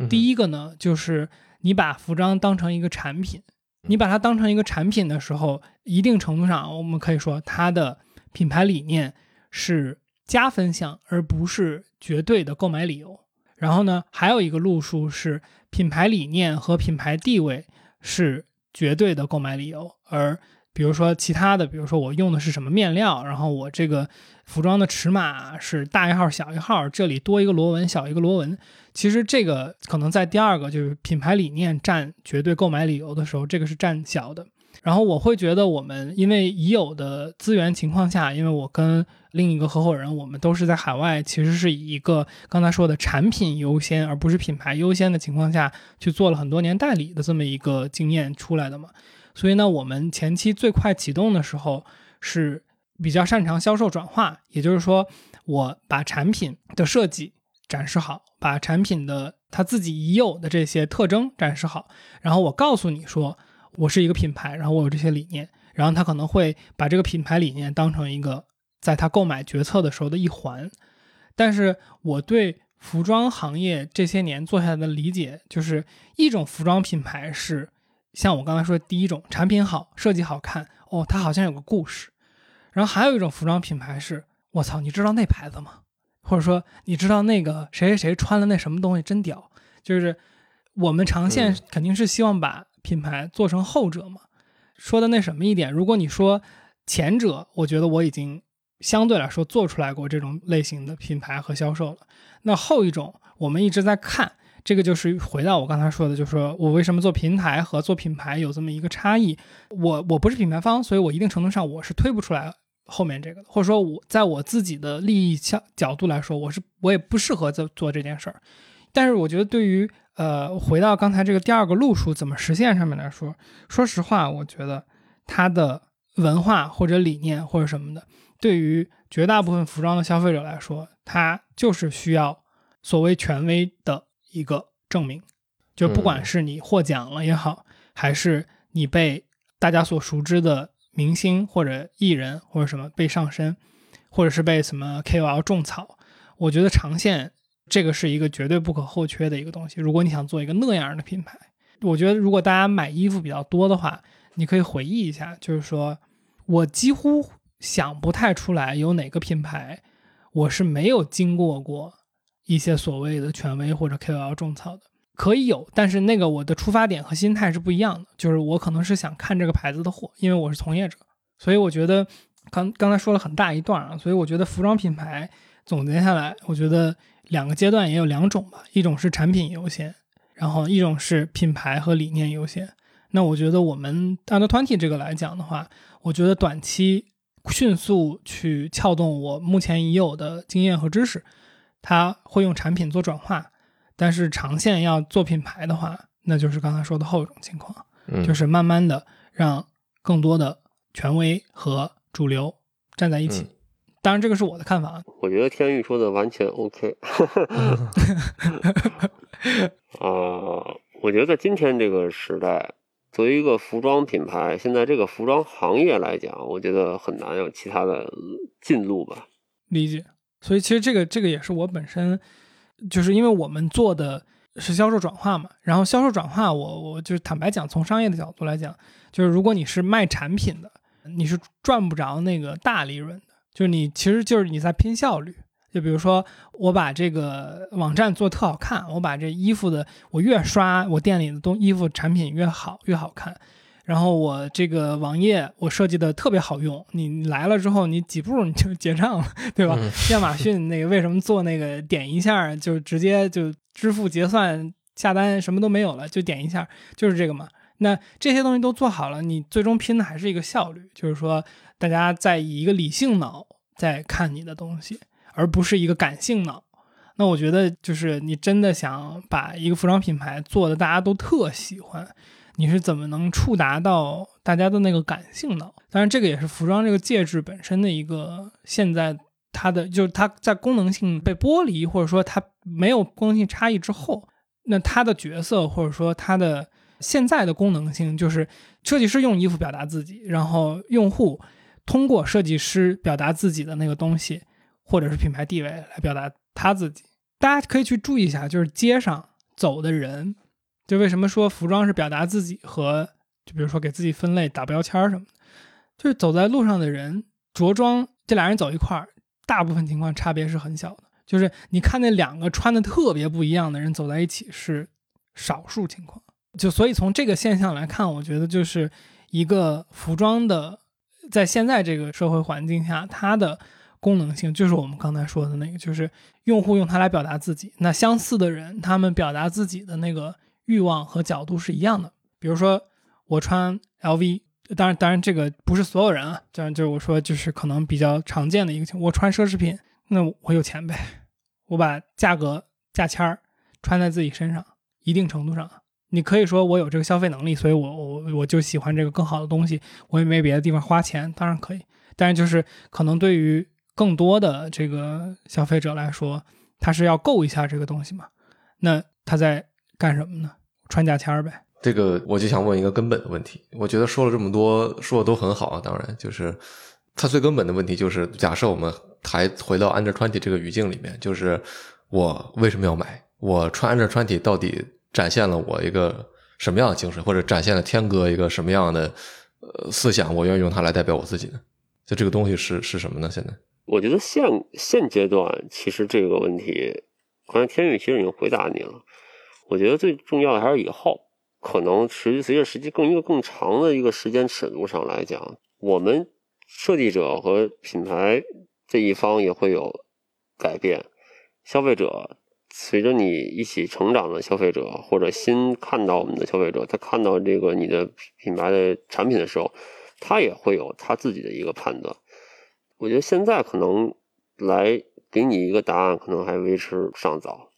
第一个呢，就是你把服装当成一个产品，你把它当成一个产品的时候，一定程度上我们可以说它的品牌理念是加分项，而不是绝对的购买理由。然后呢，还有一个路数是品牌理念和品牌地位是绝对的购买理由，而比如说其他的，比如说我用的是什么面料，然后我这个服装的尺码是大一号、小一号，这里多一个螺纹、少一个螺纹，其实这个可能在第二个就是品牌理念占绝对购买理由的时候，这个是占小的。然后我会觉得，我们因为已有的资源情况下，因为我跟另一个合伙人，我们都是在海外，其实是以一个刚才说的产品优先，而不是品牌优先的情况下去做了很多年代理的这么一个经验出来的嘛。所以呢，我们前期最快启动的时候是比较擅长销售转化，也就是说，我把产品的设计展示好，把产品的它自己已有的这些特征展示好，然后我告诉你说。我是一个品牌，然后我有这些理念，然后他可能会把这个品牌理念当成一个在他购买决策的时候的一环。但是我对服装行业这些年做下来的理解，就是一种服装品牌是像我刚才说的第一种，产品好，设计好看，哦，它好像有个故事。然后还有一种服装品牌是，我操，你知道那牌子吗？或者说你知道那个谁谁谁穿了那什么东西真屌？就是我们长线肯定是希望把。品牌做成后者嘛？说的那什么一点，如果你说前者，我觉得我已经相对来说做出来过这种类型的品牌和销售了。那后一种，我们一直在看，这个就是回到我刚才说的，就是说我为什么做平台和做品牌有这么一个差异。我我不是品牌方，所以我一定程度上我是推不出来后面这个的，或者说我在我自己的利益角角度来说，我是我也不适合做做这件事儿。但是我觉得对于呃，回到刚才这个第二个路数怎么实现上面来说，说实话，我觉得它的文化或者理念或者什么的，对于绝大部分服装的消费者来说，它就是需要所谓权威的一个证明。就不管是你获奖了也好，还是你被大家所熟知的明星或者艺人或者什么被上身，或者是被什么 KOL 种草，我觉得长线。这个是一个绝对不可或缺的一个东西。如果你想做一个那样的品牌，我觉得如果大家买衣服比较多的话，你可以回忆一下，就是说我几乎想不太出来有哪个品牌我是没有经过过一些所谓的权威或者 KOL 种草的。可以有，但是那个我的出发点和心态是不一样的。就是我可能是想看这个牌子的货，因为我是从业者，所以我觉得刚刚才说了很大一段啊，所以我觉得服装品牌总结下来，我觉得。两个阶段也有两种吧，一种是产品优先，然后一种是品牌和理念优先。那我觉得我们按照团体这个来讲的话，我觉得短期迅速去撬动我目前已有的经验和知识，它会用产品做转化。但是长线要做品牌的话，那就是刚才说的后一种情况，就是慢慢的让更多的权威和主流站在一起。当然，这个是我的看法。我觉得天宇说的完全 OK。[laughs] 啊，我觉得在今天这个时代，作为一个服装品牌，现在这个服装行业来讲，我觉得很难有其他的进路吧。理解。所以其实这个这个也是我本身，就是因为我们做的是销售转化嘛，然后销售转化，我我就是坦白讲，从商业的角度来讲，就是如果你是卖产品的，你是赚不着那个大利润的，就是你其实就是你在拼效率。就比如说，我把这个网站做特好看，我把这衣服的我越刷，我店里的东衣服产品越好越好看，然后我这个网页我设计的特别好用，你来了之后你几步你就结账了，对吧？亚马逊那个为什么做那个点一下就直接就支付结算下单什么都没有了，就点一下就是这个嘛？那这些东西都做好了，你最终拼的还是一个效率，就是说大家在以一个理性脑在看你的东西。而不是一个感性脑，那我觉得就是你真的想把一个服装品牌做的大家都特喜欢，你是怎么能触达到大家的那个感性脑？当然，这个也是服装这个介质本身的一个现在它的就是它在功能性被剥离，或者说它没有功能性差异之后，那它的角色或者说它的现在的功能性就是设计师用衣服表达自己，然后用户通过设计师表达自己的那个东西。或者是品牌地位来表达他自己，大家可以去注意一下，就是街上走的人，就为什么说服装是表达自己和，就比如说给自己分类打标签什么的，就是走在路上的人着装，这俩人走一块儿，大部分情况差别是很小的，就是你看那两个穿的特别不一样的人走在一起是少数情况，就所以从这个现象来看，我觉得就是一个服装的，在现在这个社会环境下，它的。功能性就是我们刚才说的那个，就是用户用它来表达自己。那相似的人，他们表达自己的那个欲望和角度是一样的。比如说，我穿 LV，当然，当然这个不是所有人啊，这样就是我说，就是可能比较常见的一个情况。我穿奢侈品，那我有钱呗，我把价格价签儿穿在自己身上，一定程度上，你可以说我有这个消费能力，所以我我我就喜欢这个更好的东西，我也没别的地方花钱，当然可以。但是就是可能对于更多的这个消费者来说，他是要够一下这个东西嘛？那他在干什么呢？穿价签儿呗。这个我就想问一个根本的问题。我觉得说了这么多，说的都很好啊。当然，就是它最根本的问题就是，假设我们还回到 Under 穿体这个语境里面，就是我为什么要买？我穿 Under Twenty 到底展现了我一个什么样的精神，或者展现了天哥一个什么样的呃思想？我愿意用它来代表我自己呢？就这个东西是是什么呢？现在？我觉得现现阶段其实这个问题，刚才天宇其实已经回答你了。我觉得最重要的还是以后，可能实际随着实际更一个更长的一个时间尺度上来讲，我们设计者和品牌这一方也会有改变。消费者随着你一起成长的消费者，或者新看到我们的消费者，他看到这个你的品牌的产品的时候，他也会有他自己的一个判断。我觉得现在可能来给你一个答案，可能还为时尚早。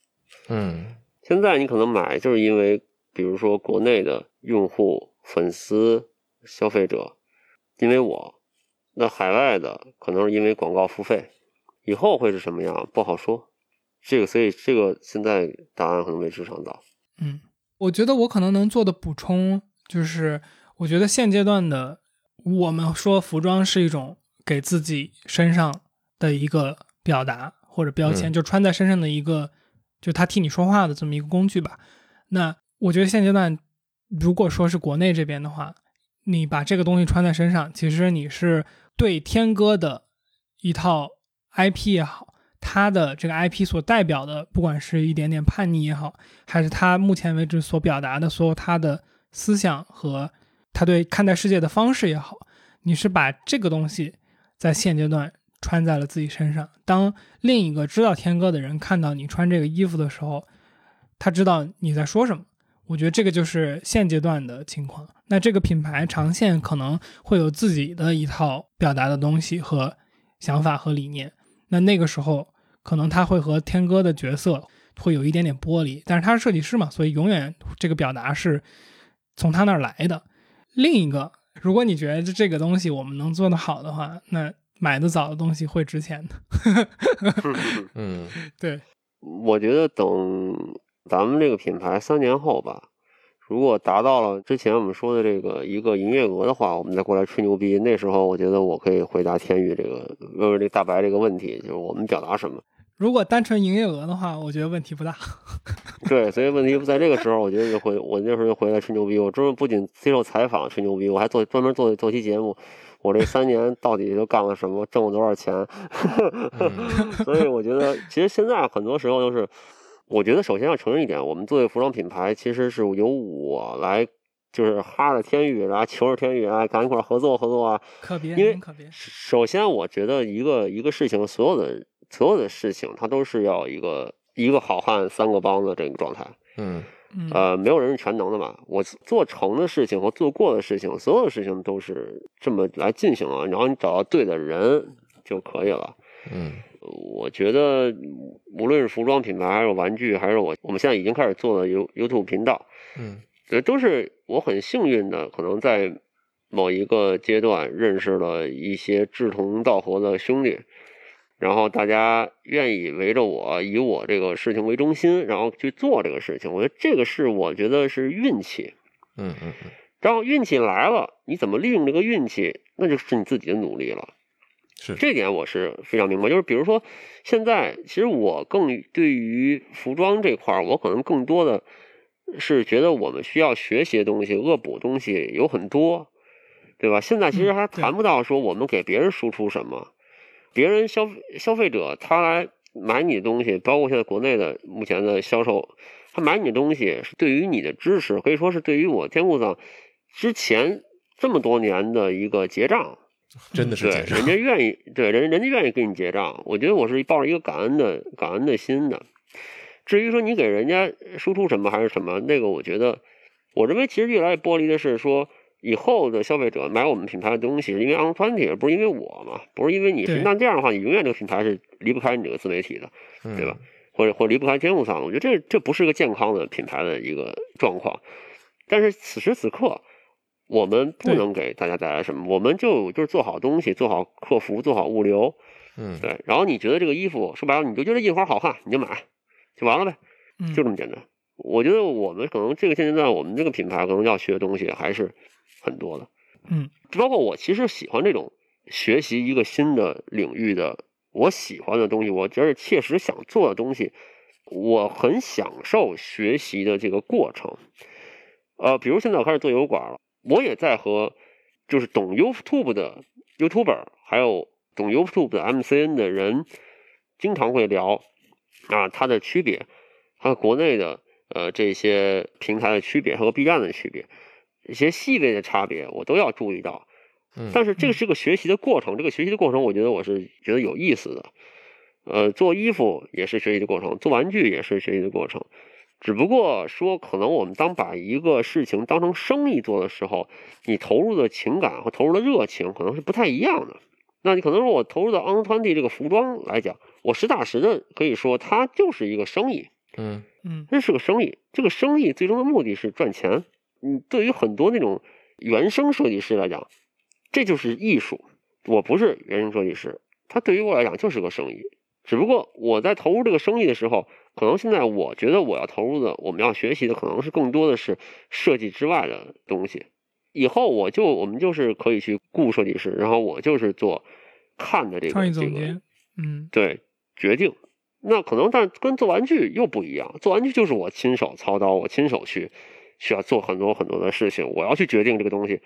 嗯，现在你可能买，就是因为比如说国内的用户、粉丝、消费者，因为我；那海外的可能是因为广告付费。以后会是什么样，不好说。这个，所以这个现在答案可能为时尚早。嗯，我觉得我可能能做的补充就是，我觉得现阶段的我们说服装是一种。给自己身上的一个表达或者标签，就穿在身上的一个，就他替你说话的这么一个工具吧。那我觉得现阶段，如果说是国内这边的话，你把这个东西穿在身上，其实你是对天哥的一套 IP 也好，他的这个 IP 所代表的，不管是一点点叛逆也好，还是他目前为止所表达的所有他的思想和他对看待世界的方式也好，你是把这个东西。在现阶段穿在了自己身上。当另一个知道天哥的人看到你穿这个衣服的时候，他知道你在说什么。我觉得这个就是现阶段的情况。那这个品牌长线可能会有自己的一套表达的东西和想法和理念。那那个时候可能他会和天哥的角色会有一点点剥离，但是他是设计师嘛，所以永远这个表达是从他那儿来的。另一个。如果你觉得这这个东西我们能做得好的话，那买的早的东西会值钱的。嗯，对，我觉得等咱们这个品牌三年后吧，如果达到了之前我们说的这个一个营业额的话，我们再过来吹牛逼。那时候我觉得我可以回答天宇这个问问这大白这个问题，就是我们表达什么。如果单纯营业额的话，我觉得问题不大。[laughs] 对，所以问题在这个时候，我觉得就回我那时候就回来吹牛逼。我专门不仅接受采访吹牛逼，我还做专门做做期节目。我这三年到底都干了什么，挣了多少钱？[laughs] 所以我觉得，其实现在很多时候都是，我觉得首先要承认一点，我们作为服装品牌，其实是由我来，就是哈着天宇啊，求着天宇啊，赶紧一块合作合作啊。可别，因为可别。首先，我觉得一个一个事情，所有的所有的事情，它都是要一个一个好汉三个帮的这个状态。嗯。呃，没有人是全能的嘛。我做成的事情和做过的事情，所有的事情都是这么来进行啊。然后你找到对的人就可以了。嗯，我觉得无论是服装品牌，还是玩具，还是我我们现在已经开始做的 You YouTube 频道，嗯，这都是我很幸运的，可能在某一个阶段认识了一些志同道合的兄弟。然后大家愿意围着我，以我这个事情为中心，然后去做这个事情。我觉得这个是我觉得是运气，嗯嗯嗯。然后运气来了，你怎么利用这个运气，那就是你自己的努力了。是这点我是非常明白。就是比如说，现在其实我更对于服装这块儿，我可能更多的是觉得我们需要学习的东西、恶补东西有很多，对吧？现在其实还谈不到说我们给别人输出什么。别人消消费者他来买你的东西，包括现在国内的目前的销售，他买你的东西是对于你的支持，可以说是对于我天库上之前这么多年的一个结账，[laughs] 真的是对人家愿意，对人人家愿意给你结账，我觉得我是抱着一个感恩的感恩的心的。至于说你给人家输出什么还是什么，那个我觉得，我认为其实越来越剥离的是说。以后的消费者买我们品牌的东西，是因为 On Twenty，不是因为我嘛？不是因为你，那这样的话，你永远这个品牌是离不开你这个自媒体的，对吧？或者或离不开天幕上的。我觉得这这不是个健康的品牌的一个状况。但是此时此刻，我们不能给大家带来什么，我们就就是做好东西，做好客服，做好物流，嗯，对。然后你觉得这个衣服说白了，你就觉得印花好看，你就买，就完了呗，就这么简单。我觉得我们可能这个现阶段，我们这个品牌可能要学的东西还是。很多的，嗯，包括我其实喜欢这种学习一个新的领域的，我喜欢的东西，我觉得切实想做的东西，我很享受学习的这个过程。呃，比如现在我开始做油管了，我也在和就是懂 YouTube 的 YouTuber，还有懂 YouTube 的 MCN 的人，经常会聊啊它的区别，还有国内的呃这些平台的区别和 B 站的区别。一些细微的差别，我都要注意到。但是这个是个学习的过程，这个学习的过程，我觉得我是觉得有意思的。呃，做衣服也是学习的过程，做玩具也是学习的过程。只不过说，可能我们当把一个事情当成生意做的时候，你投入的情感和投入的热情可能是不太一样的。那你可能说我投入到 On Twenty 这个服装来讲，我实打实的可以说，它就是一个生意。嗯嗯，这是个生意，这个生意最终的目的是赚钱。嗯，对于很多那种原生设计师来讲，这就是艺术。我不是原生设计师，他对于我来讲就是个生意。只不过我在投入这个生意的时候，可能现在我觉得我要投入的，我们要学习的，可能是更多的是设计之外的东西。以后我就我们就是可以去雇设计师，然后我就是做看的这个这个，嗯，对，决定。那可能但跟做玩具又不一样，做玩具就是我亲手操刀，我亲手去。需要做很多很多的事情，我要去决定这个东西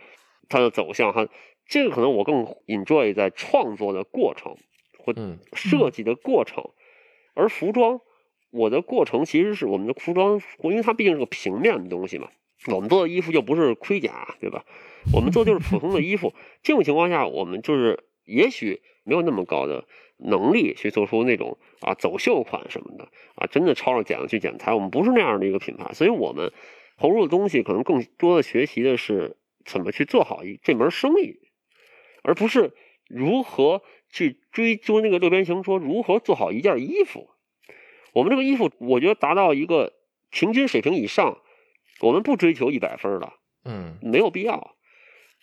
它的走向，哈，这个可能我更 enjoy 在创作的过程或设计的过程，而服装我的过程其实是我们的服装，因为它毕竟是个平面的东西嘛，我们做的衣服又不是盔甲，对吧？我们做就是普通的衣服，这种情况下，我们就是也许没有那么高的能力去做出那种啊走秀款什么的啊，真的抄着剪子去剪裁，我们不是那样的一个品牌，所以我们。投入的东西可能更多的学习的是怎么去做好一这门生意，而不是如何去追究那个六边形说如何做好一件衣服。我们这个衣服，我觉得达到一个平均水平以上，我们不追求一百分的，嗯，没有必要。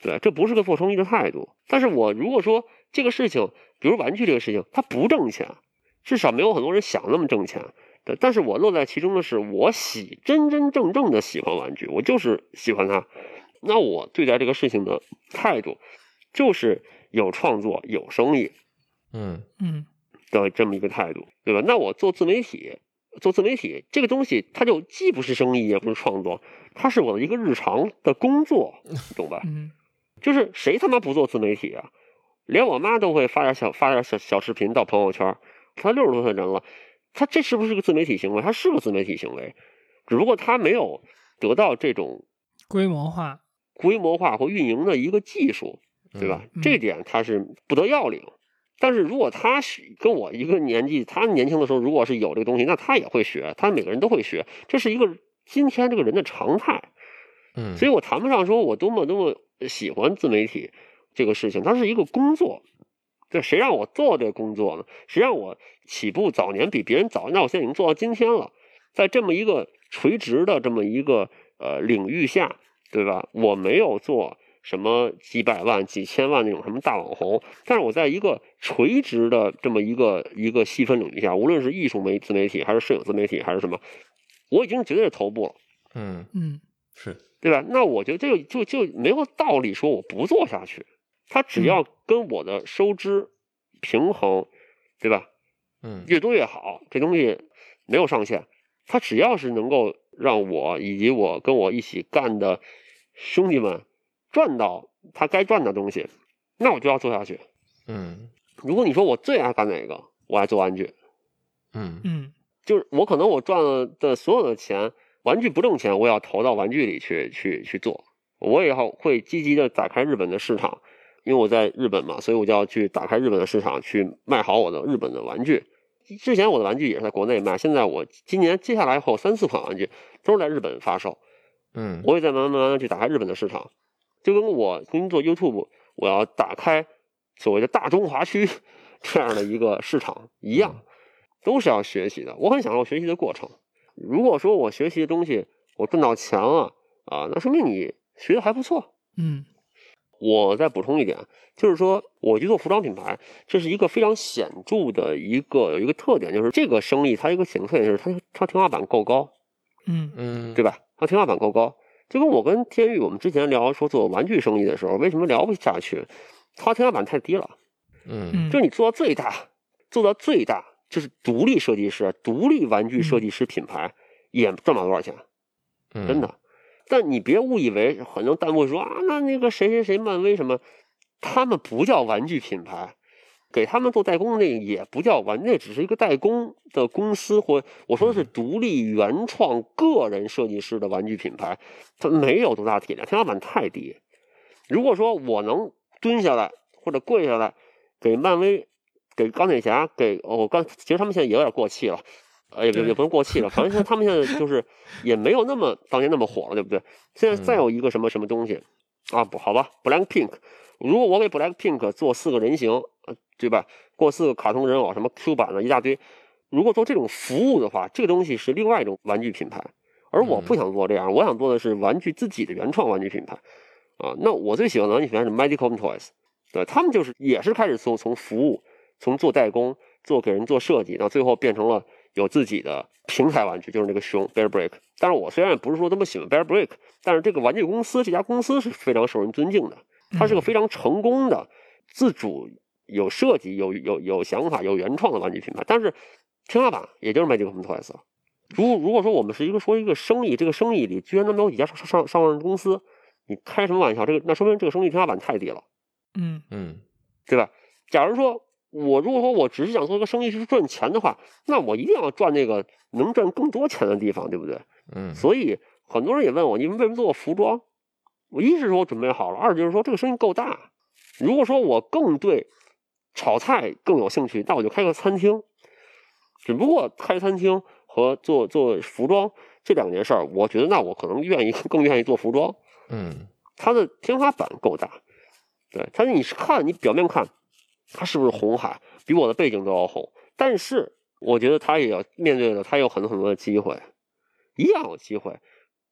对，这不是个做生意的态度。但是我如果说这个事情，比如玩具这个事情，它不挣钱，至少没有很多人想那么挣钱。对，但是我乐在其中的是，我喜真真正正的喜欢玩具，我就是喜欢它。那我对待这个事情的态度，就是有创作、有生意嗯嗯的这么一个态度，对吧？那我做自媒体，做自媒体这个东西，它就既不是生意，也不是创作，它是我的一个日常的工作，懂吧？嗯就是谁他妈不做自媒体啊？连我妈都会发点小发点小小视频到朋友圈。她六十多岁人了，她这是不是个自媒体行为？她是个自媒体行为，只不过她没有得到这种规模化，规模化或运营的一个技术，对吧？嗯这点她是不得要领。但是如果他是跟我一个年纪，他年轻的时候如果是有这个东西，那他也会学，他每个人都会学，这是一个今天这个人的常态。嗯，所以我谈不上说我多么多么喜欢自媒体这个事情，它是一个工作。这谁让我做这工作呢？谁让我起步早年比别人早？那我现在已经做到今天了，在这么一个垂直的这么一个呃领域下，对吧？我没有做什么几百万、几千万那种什么大网红，但是我在一个垂直的这么一个一个细分领域下，无论是艺术媒自媒体，还是摄影自媒体，还是什么，我已经绝对是头部了。嗯嗯是对吧？那我觉得这个就就没有道理说我不做下去，他只要跟我的收支平衡，对吧？嗯越多越好，这东西没有上限。他只要是能够让我以及我跟我一起干的兄弟们赚到他该赚的东西，那我就要做下去。嗯如果你说我最爱干哪个，我爱做玩具，嗯嗯就是我可能我赚了的所有的钱，玩具不挣钱，我也要投到玩具里去去去做。我也要会积极的打开日本的市场，因为我在日本嘛，所以我就要去打开日本的市场，去卖好我的日本的玩具。之前我的玩具也是在国内卖，现在我今年接下来后三四款玩具都是在日本发售，嗯我也在慢慢慢慢去打开日本的市场，就跟我工作 YouTube，我要打开所谓的大中华区 [laughs] 这样的一个市场一样，都是要学习的。我很享受学习的过程。如果说我学习的东西我赚到钱了啊，那说明你学的还不错。嗯我再补充一点，就是说我去做服装品牌，这是一个非常显著的一个有一个特点，就是这个生意它一个显著特点就是它它天花板够高。嗯嗯对吧？它天花板够高，就跟我跟天宇我们之前聊说做玩具生意的时候，为什么聊不下去？它天花板太低了，嗯嗯，就是你做到最大，做到最大，就是独立设计师、独立玩具设计师品牌，也赚不了多少钱，嗯真的。但你别误以为很多弹幕说啊，那那个谁谁谁漫威什么，他们不叫玩具品牌，给他们做代工的那个也不叫玩，那只是一个代工的公司或我说的是独立原创个人设计师的玩具品牌，它没有多大体量，天花板太低。如果说我能蹲下来或者跪下来给漫威、给钢铁侠、给哦，刚其实他们现在也有点过气了。呃，也也也不能过气了，反正现在他们现在就是也没有那么当年那么火了，对不对？现在再有一个什么什么东西啊，不好吧，Black Pink，如果我给 Black Pink 做四个人形，呃对吧？过四个卡通人偶，什么 Q 版的一大堆，如果做这种服务的话，这个东西是另外一种玩具品牌，而我不想做这样，我想做的是玩具自己的原创玩具品牌啊。那我最喜欢的玩具品牌是 Medical Toys，对他们就是也是开始从从服务，从做代工，做给人做设计，到最后变成了。有自己的平台玩具，就是那个熊 Bear Brick。但是我虽然不是说那么喜欢 Bear Brick，但是这个玩具公司这家公司是非常受人尊敬的，它是个非常成功的自主、有设计、有有有想法、有原创的玩具品牌。但是天花板也就是 Magic Toys 了。如如果说我们是一个说一个生意，这个生意里居然能有几家上上上万公司，你开什么玩笑？这个那说明这个生意天花板太低了，嗯嗯对吧？假如说。我如果说我只是想做一个生意是赚钱的话，那我一定要赚那个能赚更多钱的地方，对不对？嗯所以很多人也问我，你们为什么做服装？我一是说我准备好了，二就是说这个生意够大。如果说我更对炒菜更有兴趣，那我就开个餐厅。只不过开餐厅和做做服装这两件事儿，我觉得那我可能愿意 [laughs] 更愿意做服装。嗯它的天花板够大，对它你是看你表面看。它是不是红海？比我的背景都要红，但是我觉得他也要面对的，他有很多很多的机会，一样有机会，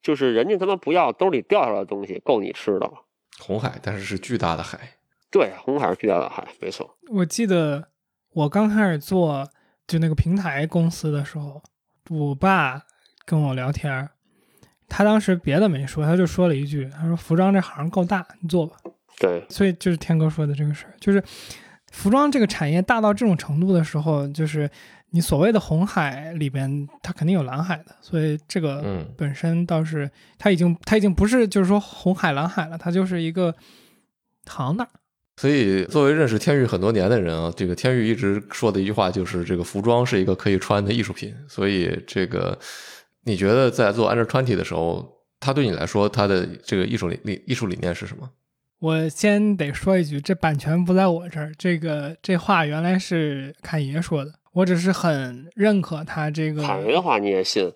就是人家他妈不要兜里掉下来的东西够你吃的了。红海，但是是巨大的海。对，红海是巨大的海，没错。我记得我刚开始做就那个平台公司的时候，我爸跟我聊天儿，他当时别的没说，他就说了一句，他说服装这行够大，你做吧。对，所以就是天哥说的这个事儿，就是服装这个产业大到这种程度的时候，就是你所谓的红海里边，它肯定有蓝海的，所以这个嗯本身倒是它已经它已经不是就是说红海蓝海了，它就是一个行当。所以，作为认识天宇很多年的人啊，这个天宇一直说的一句话就是，这个服装是一个可以穿的艺术品。所以，这个你觉得在做 Under Twenty 的时候，它对你来说，它的这个艺术理理艺术理念是什么？我先得说一句，这版权不在我这儿，这个这话原来是侃爷说的，我只是很认可他这个。侃爷的话你也信？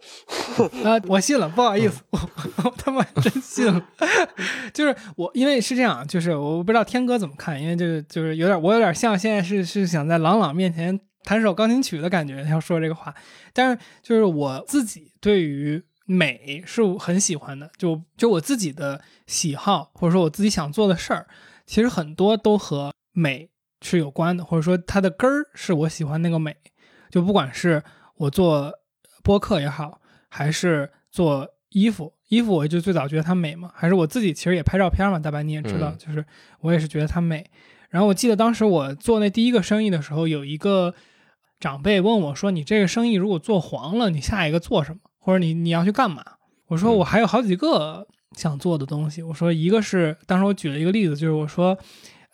啊，我信了，不好意思，我 [laughs] 我他妈真信了。[laughs] 就是我，因为是这样，就是我不知道天哥怎么看，因为就是就是有点，我有点像现在是是想在朗朗面前弹首钢琴曲的感觉，要说这个话。但是就是我自己对于美是很喜欢的，就就我自己的喜好，或者说我自己想做的事儿，其实很多都和美是有关的，或者说它的根儿是我喜欢那个美。就不管是我做播客也好，还是做衣服，衣服我就最早觉得它美嘛，还是我自己其实也拍照片嘛，大白你也知道，嗯就是我也是觉得它美。然后我记得当时我做那第一个生意的时候，有一个长辈问我说：“你这个生意如果做黄了，你下一个做什么？或者你你要去干嘛？”我说：“嗯我还有好几个想做的东西。”我说：“一个是当时我举了一个例子，就是我说，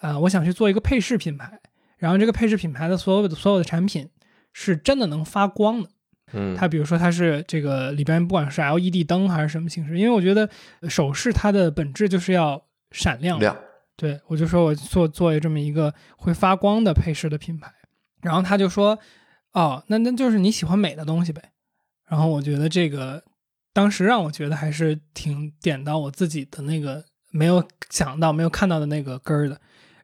呃，我想去做一个配饰品牌，然后这个配饰品牌的所有的所有的产品是真的能发光的。”嗯，它比如说它是这个里边不管是 LED 灯还是什么形式，因为我觉得首饰它的本质就是要闪亮。亮，对我就说我做做这么一个会发光的配饰的品牌，然后他就说，哦，那那就是你喜欢美的东西呗。然后我觉得这个当时让我觉得还是挺点到我自己的那个没有想到、没有看到的那个根儿的。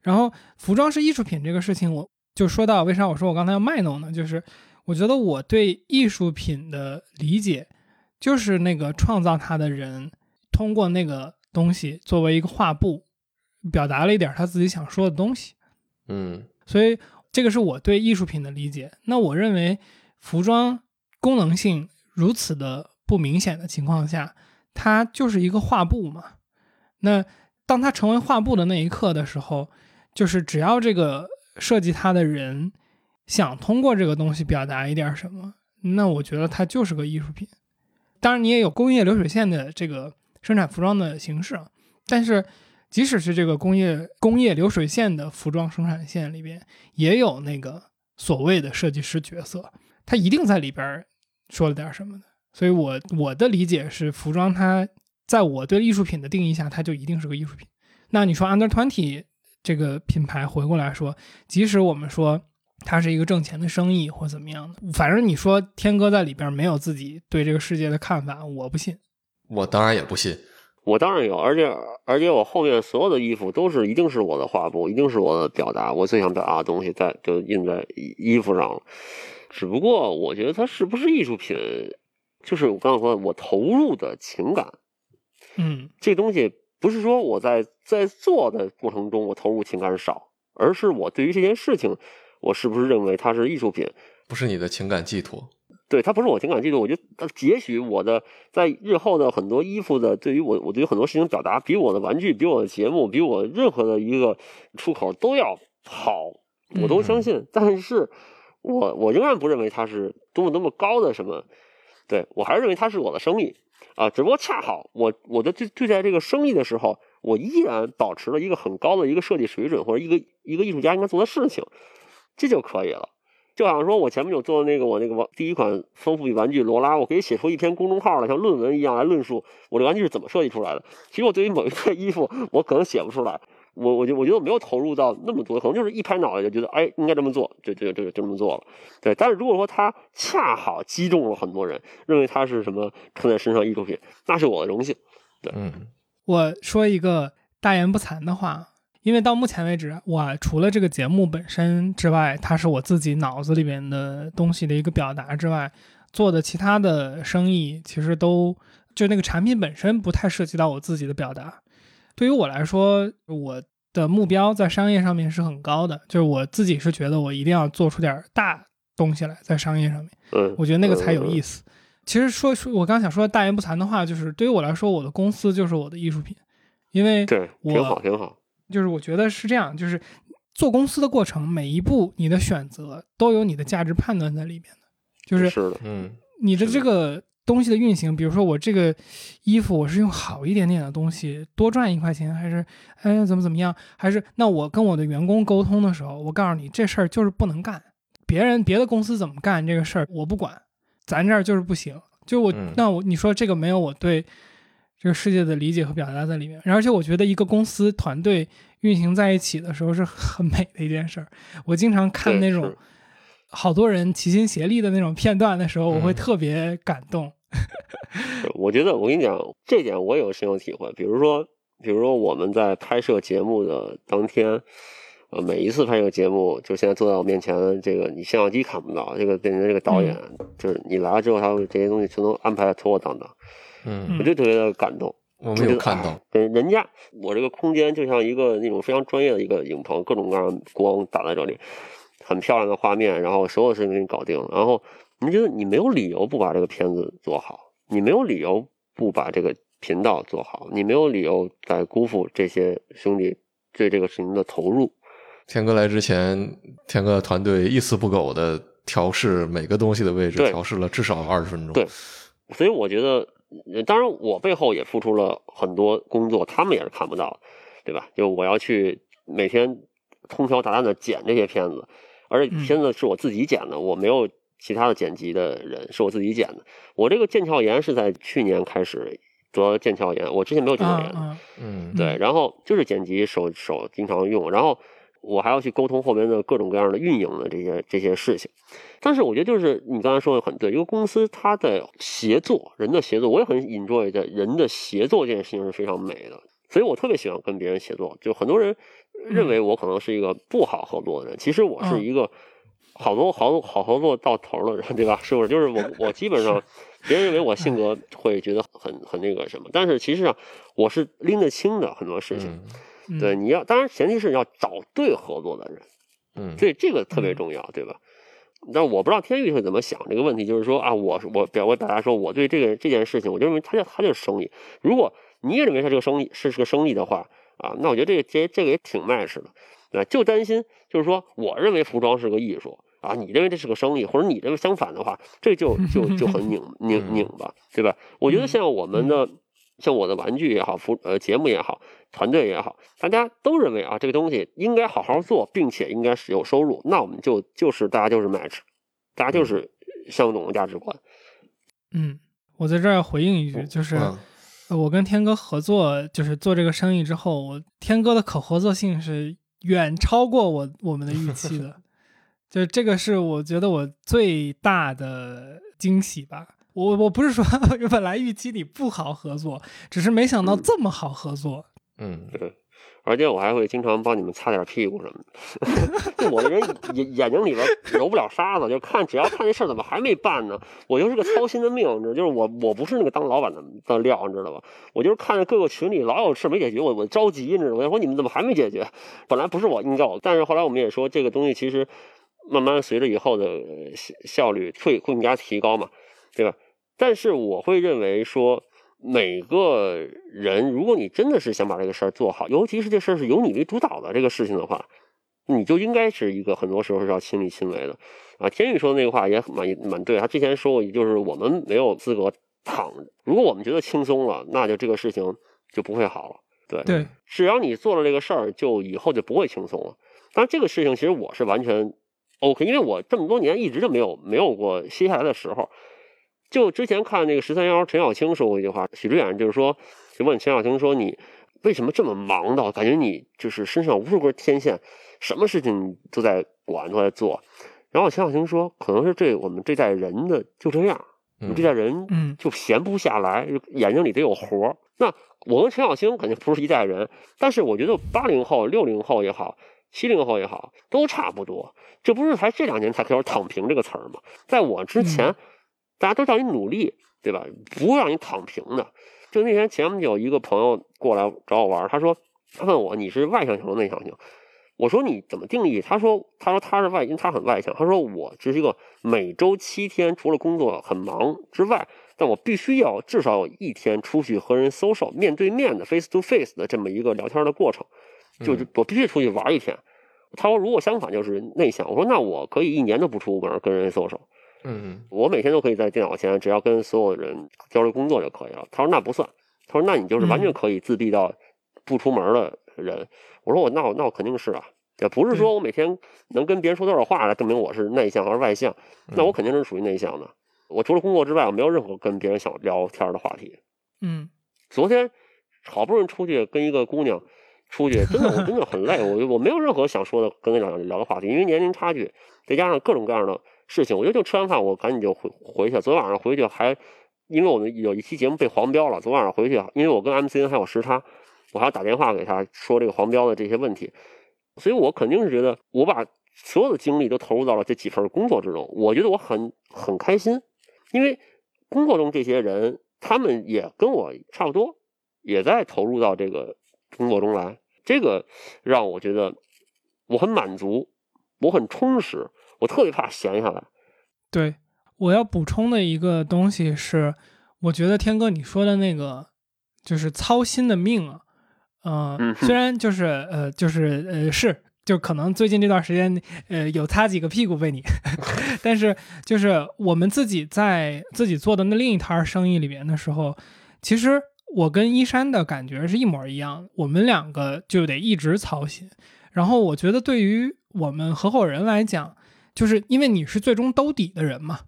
然后服装是艺术品这个事情，我就说到为啥我说我刚才要卖弄呢？就是我觉得我对艺术品的理解，就是那个创造它的人通过那个东西作为一个画布，表达了一点他自己想说的东西。嗯所以这个是我对艺术品的理解。那我认为服装功能性如此的不明显的情况下，它就是一个画布嘛。那当它成为画布的那一刻的时候，就是只要这个设计它的人想通过这个东西表达一点什么，那我觉得它就是个艺术品。当然，你也有工业流水线的这个生产服装的形式啊，但是即使是这个工业工业流水线的服装生产线里边，也有那个所谓的设计师角色，他一定在里边说了点什么的。所以我我的理解是，服装它在我对艺术品的定义下，它就一定是个艺术品。那你说 Under Twenty 这个品牌回过来说，即使我们说它是一个挣钱的生意或怎么样的，反正你说天哥在里边没有自己对这个世界的看法，我不信。我当然也不信。我当然有，而且而且我后面所有的衣服都是一定是我的画布，一定是我的表达，我最想表达的东西在就印在衣衣服上了。只不过我觉得它是不是艺术品，就是我刚刚说的，我投入的情感，嗯这东西不是说我在在做的过程中我投入情感少，而是我对于这件事情，我是不是认为它是艺术品？不是你的情感寄托。对，它不是我情感寄托，我觉得它也许我的在日后的很多衣服的对于我，我对于很多事情表达，比我的玩具，比我的节目，比我任何的一个出口都要好，我都相信。但是我我仍然不认为它是多么多么高的什么，对我还是认为它是我的生意啊。只不过恰好我我的对对待这个生意的时候，我依然保持了一个很高的一个设计水准，或者一个一个艺术家应该做的事情，这就可以了。就好像说，我前面有做的那个我那个玩第一款丰富与玩具罗拉，我可以写出一篇公众号来，像论文一样来论述我这玩具是怎么设计出来的。其实我对于某一件衣服，我可能写不出来，我我就我觉得我没有投入到那么多，可能就是一拍脑袋就觉得，哎，应该这么做，就就就就这么做了。对，但是如果说他恰好击中了很多人，认为他是什么穿在身上艺术品，那是我的荣幸。对嗯我说一个大言不惭的话，因为到目前为止，我除了这个节目本身之外，它是我自己脑子里面的东西的一个表达之外，做的其他的生意其实都就那个产品本身不太涉及到我自己的表达。对于我来说，我的目标在商业上面是很高的，就是我自己是觉得我一定要做出点大东西来，在商业上面。嗯，我觉得那个才有意思。其实说说，我刚想说大言不惭的话，就是对于我来说，我的公司就是我的艺术品，因为对，我挺好，挺好。就是我觉得是这样，就是做公司的过程，每一步你的选择都有你的价值判断在里面的，就是是的，嗯你的这个东西的运行，比如说我这个衣服，我是用好一点点的东西多赚一块钱，还是哎怎么怎么样？还是那我跟我的员工沟通的时候，我告诉你这事儿就是不能干，别人别的公司怎么干这个事儿我不管，咱这儿就是不行。就我、嗯那我你说这个没有我对这个世界的理解和表达在里面，而且我觉得一个公司团队运行在一起的时候是很美的一件事儿。我经常看那种好多人齐心协力的那种片段的时候，我会嗯特别感动。是 [laughs] 我觉得我跟你讲，这点我有深有体会。比如说，比如说我们在拍摄节目的当天，呃，每一次拍摄节目，就现在坐在我面前的这个，你摄像机看不到，这个变成这个导演，就是你来了之后，他会这些东西全都安排的妥妥当当，嗯，我就特别的感动。我没有看到，对，人家我这个空间就像一个那种非常专业的一个影棚，各种各样的光打在这里，很漂亮的画面，然后所有事情给你搞定。然后你觉得你没有理由不把这个片子做好，你没有理由不把这个频道做好，你没有理由再辜负这些兄弟对这个事情的投入。天哥来之前，天哥团队一丝不苟的调试每个东西的位置，调试了至少二十分钟。对所以我觉得，呃当然我背后也付出了很多工作，他们也是看不到，对吧？就我要去每天通宵达旦的剪这些片子，而且嗯片子是我自己剪的，我没有其他的剪辑的人，是我自己剪的。我这个腱鞘炎是在去年开始得腱鞘炎，我之前没有腱鞘炎嗯，对，然后就是剪辑手手经常用，然后我还要去沟通后边的各种各样的运营的这些这些事情。但是我觉得就是你刚才说的很对，一个公司它的协作，人的协作，我也很 enjoy 的人的协作这件事情是非常美的，所以我特别喜欢跟别人协作。就很多人认为我可能是一个不好合作的人，其实我是嗯一个好多好好合作到头了，对吧？是不是？就是我我基本上 [laughs] 别人认为我性格会觉得很很那个什么，但是其实上我是拎得清的很多事情。对，，你要当然前提是要找对合作的人，嗯，所以这个特别嗯重要，对吧？但我不知道天宇是怎么想这个问题，就是说啊，我我表我表达说我对这个这件事情，我就认为他就它就是生意。如果你也认为它这个生意是是个生意的话啊，那我觉得这个这这个也挺 match 的，对吧？就担心就是说，我认为服装是个艺术啊，你认为这是个生意，或者你认为相反的话，这就就就很拧 [laughs] 拧拧巴，对吧？我觉得像我们的。像我的玩具也好，服呃节目也好，团队也好，大家都认为啊，这个东西应该好好做，并且应该是有收入，那我们就就是大家就是 match，大家就是相同的价值观。嗯，我在这儿回应一句，就是。我跟天哥合作，就是做这个生意之后，我天哥的可合作性是远超过我我们的预期的，就这个是我觉得我最大的惊喜吧。我我不是说 [laughs] 本来预期里不好合作，只是没想到嗯这么好合作。嗯对 [laughs] 而且我还会经常帮你们擦点屁股什么的。就 [laughs] 我这人眼眼睛里边揉不了沙子，就看只要看这事儿怎么还没办呢，我就是个操心的命，你知道，就是我我不是那个当老板的的料，你知道吧？我就是看着各个群里老有事没解决，我我着急，你知道吗？我说你们怎么还没解决？本来不是我应该，但是后来我们也说这个东西其实慢慢随着以后的呃效效率会会更加提高嘛，对吧？但是我会认为说。每个人，如果你真的是想把这个事儿做好，尤其是这事儿是由你为主导的这个事情的话，你就应该是一个很多时候是要亲力亲为的啊。天宇说的那个话也蛮蛮对，他之前说过，就是我们没有资格躺着，如果我们觉得轻松了，那就这个事情就不会好了。对，对，只要你做了这个事儿，就以后就不会轻松了。当然，这个事情其实我是完全 OK，因为我这么多年一直就没有没有过歇下来的时候。就之前看那个十三幺陈小青说过一句话，许志远就是说，就问陈小青说你为什么这么忙到感觉你就是身上无数根天线，什么事情都在管都在做。然后陈小青说，可能是这我们这代人的就这样，我们这代人嗯就闲不下来，眼睛里得有活儿。那我跟陈小青肯定不是一代人，但是我觉得八零后、六零后也好，七零后也好，都差不多。这不是才这两年才开始“躺平”这个词儿吗？在我之前，嗯大家都叫你努力，对吧？不会让你躺平的。就那天前不久有一个朋友过来找我玩，他说他问我你是外向型的内向型？我说你怎么定义？他说他说他是外，因为他很外向。他说我只是一个每周七天，除了工作很忙之外，但我必须要至少有一天出去和人 social 面对面的 face to face 的这么一个聊天的过程，就是我必须出去玩一天。他说如果相反就是内向，我说那我可以一年都不出门跟人 social，嗯我每天都可以在电脑前，只要跟所有人交流工作就可以了。他说那不算，他说那你就是完全可以自闭到不出门的人。我说我那我那我肯定是啊，也不是说我每天能跟别人说多少话来证明我是内向还是外向，那我肯定是属于内向的。我除了工作之外，我没有任何跟别人想聊天的话题。嗯昨天好不容易出去跟一个姑娘出去，真的我真的很累，我我没有任何想说的跟她聊聊的话题，因为年龄差距，再加上各种各样的事情，我觉得就吃完饭我赶紧就回回去。昨晚上回去还因为我们有一期节目被黄标了，昨晚上回去，因为我跟 MCN 还有时差，我还要打电话给他说这个黄标的这些问题，所以我肯定是觉得我把所有的精力都投入到了这几份工作之中，我觉得我很很开心，因为工作中这些人他们也跟我差不多，也在投入到这个工作中来，这个让我觉得我很满足，我很充实，我特别怕闲下来。对，我要补充的一个东西是，我觉得天哥你说的那个就是操心的命啊，呃，嗯虽然就是呃就是呃是。就可能最近这段时间，呃，有擦几个屁股被你，[laughs] 但是就是我们自己在自己做的那另一摊生意里边的时候，其实我跟一山的感觉是一模一样，我们两个就得一直操心。然后我觉得对于我们合伙人来讲，就是因为你是最终兜底的人嘛，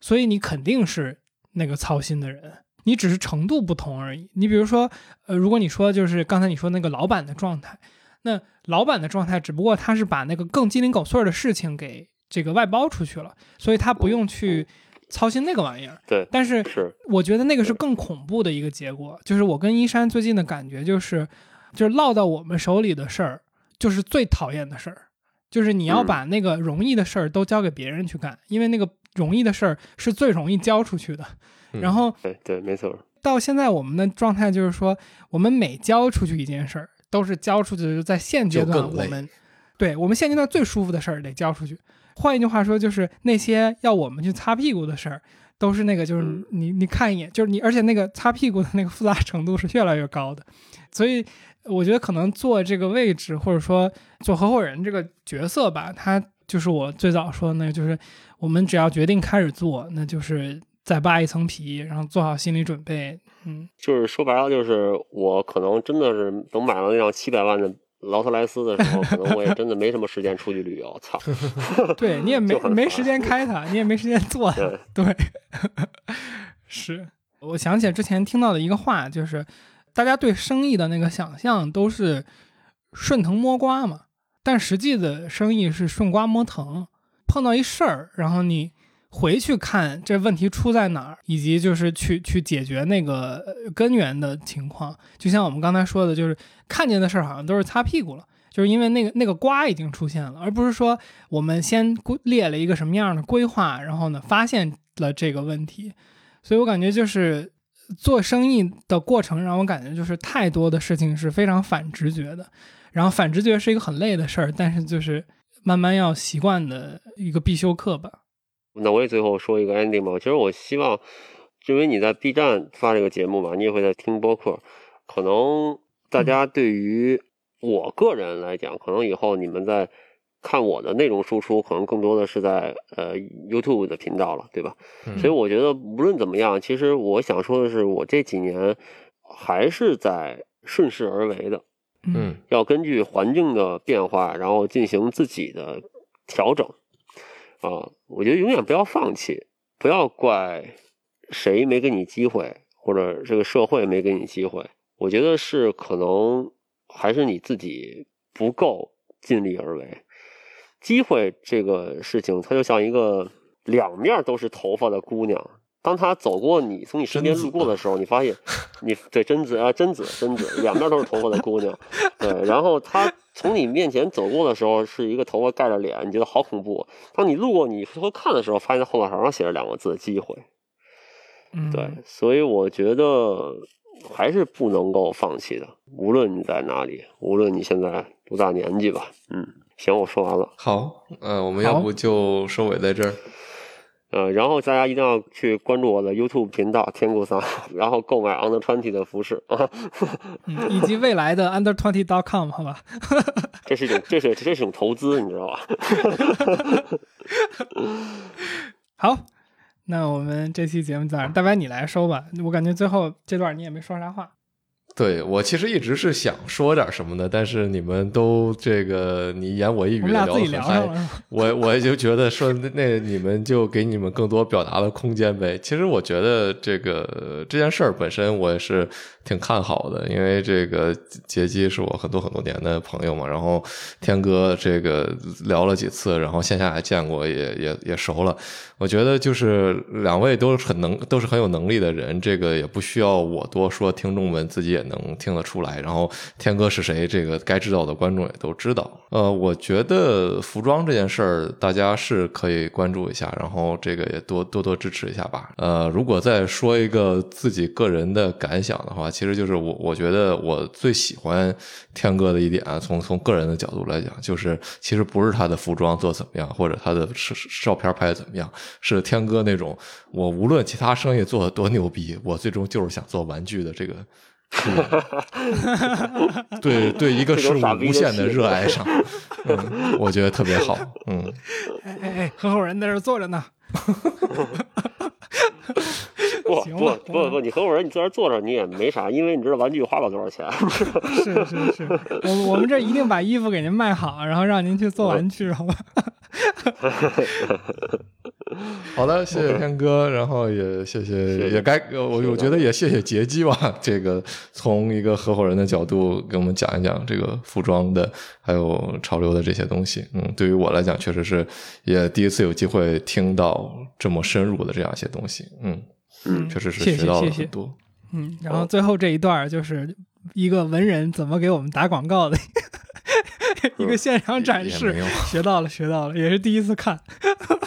所以你肯定是那个操心的人，你只是程度不同而已。你比如说，呃，如果你说就是刚才你说那个老板的状态，那老板的状态只不过他是把那个更鸡零狗碎的事情给这个外包出去了，所以他不用去操心那个玩意儿。对，但是是，我觉得那个是更恐怖的一个结果，就是我跟一山最近的感觉就是，就是落到我们手里的事儿，就是最讨厌的事儿，就是你要嗯把那个容易的事儿都交给别人去干，因为那个容易的事儿是最容易交出去的。嗯然后对对，没错。到现在我们的状态就是说，我们每交出去一件事儿，都是交出去就，在现阶段我们，对我们现阶段最舒服的事儿得交出去。换一句话说，就是那些要我们去擦屁股的事儿，都是那个就是嗯你你看一眼，就是你，而且那个擦屁股的那个复杂程度是越来越高的。所以我觉得可能做这个位置，或者说做合伙人这个角色吧，他就是我最早说的那个，就是我们只要决定开始做，那就是再扒一层皮，然后做好心理准备。嗯，就是说白了，就是我可能真的是等买了那辆七百万的劳斯莱斯的时候，可能我也 [laughs] 真的没什么时间出去旅游。操，[laughs] 对你也没没时间开它，你也没时间做它。对，对，[laughs] 是我想起来之前听到的一个话，就是大家对生意的那个想象都是顺藤摸瓜嘛，但实际的生意是顺瓜摸藤。碰到一事儿，然后你回去看这问题出在哪儿，以及就是去去解决那个根源的情况。就像我们刚才说的，就是看见的事儿好像都是擦屁股了。就是因为那个那个瓜已经出现了，而不是说我们先规列了一个什么样的规划，然后呢发现了这个问题，所以我感觉就是做生意的过程让我感觉就是太多的事情是非常反直觉的，然后反直觉是一个很累的事儿，但是就是慢慢要习惯的一个必修课吧。那我也最后说一个 ending 吧。其实我希望，因为你在 B 站发这个节目嘛，你也会在听播客，可能大家对于我个人来讲，可能以后你们在看我的内容输出，可能更多的是在呃 YouTube 的频道了，对吧？嗯所以我觉得无论怎么样，其实我想说的是，我这几年还是在顺势而为的，嗯要根据环境的变化，然后进行自己的调整。啊，我觉得永远不要放弃，不要怪谁没给你机会，或者这个社会没给你机会。我觉得是可能还是你自己不够尽力而为。机会这个事情，它就像一个两面都是头发的姑娘。当他走过你，从你身边路过的时候，你发现你对贞子啊，贞子，贞子，两边都是头发的姑娘。对，然后他从你面前走过的时候，是一个头发盖着脸，你觉得好恐怖。当你路过你回头看的时候，发现后脑勺上写着两个字“机会”。嗯，对，所以我觉得还是不能够放弃的。无论你在哪里，无论你现在多大年纪吧。嗯，行，我说完了。好，呃，我们要不就收尾在这儿。呃，然后大家一定要去关注我的 YouTube 频道天谷桑，[laughs] 然后购买 Under Twenty 的服饰啊，嗯，以及未来的 under twenty dot com 好吧？这是一种这是这是一种投资，你知道吧？[laughs] 好，那我们这期节目到这儿，大白你来收吧。我感觉最后这段你也没说啥话。对我其实一直是想说点什么的，但是你们都这个你一言我一语的聊聊得很嗨？我我就觉得说那那你们就给你们更多表达的空间呗。其实我觉得这个这件事儿本身我也是挺看好的，因为这个杰基是我很多很多年的朋友嘛，然后天哥这个聊了几次，然后线下还见过，也也也熟了。我觉得就是两位都是很能，都是很有能力的人，这个也不需要我多说，听众们自己也能听得出来。然后天哥是谁，这个该知道的观众也都知道。呃，我觉得服装这件事儿，大家是可以关注一下，然后这个也多多多支持一下吧。呃，如果再说一个自己个人的感想的话，其实就是我我觉得我最喜欢天哥的一点啊，从从个人的角度来讲，就是其实不是他的服装做怎么样，或者他的是照片拍的怎么样，是天哥那种我无论其他生意做的多牛逼，我最终就是想做玩具的这个。对 [laughs] 对，一个事物无限的热爱上，嗯，我觉得特别好，嗯，哎哎哎，合伙人在这坐着呢。[laughs] 不不不不，你合伙人你坐这儿坐着你也没啥，因为你知道玩具花不了多少钱。是 [laughs] 是是，[laughs] 我我们这一定把衣服给您卖好，然后让您去做玩具，好吧？[laughs] 好的，谢谢天哥，然后也谢谢，也该我我觉得也谢谢杰基吧，这个从一个合伙人的角度给我们讲一讲这个服装的还有潮流的这些东西，嗯，对于我来讲确实是也第一次有机会听到这么深入的这样一些东西，嗯，嗯确实是谢谢学到了谢谢很多。嗯，然后最后这一段就是一个文人怎么给我们打广告的 [laughs] 一个现场展示学到了，学到了，也是第一次看。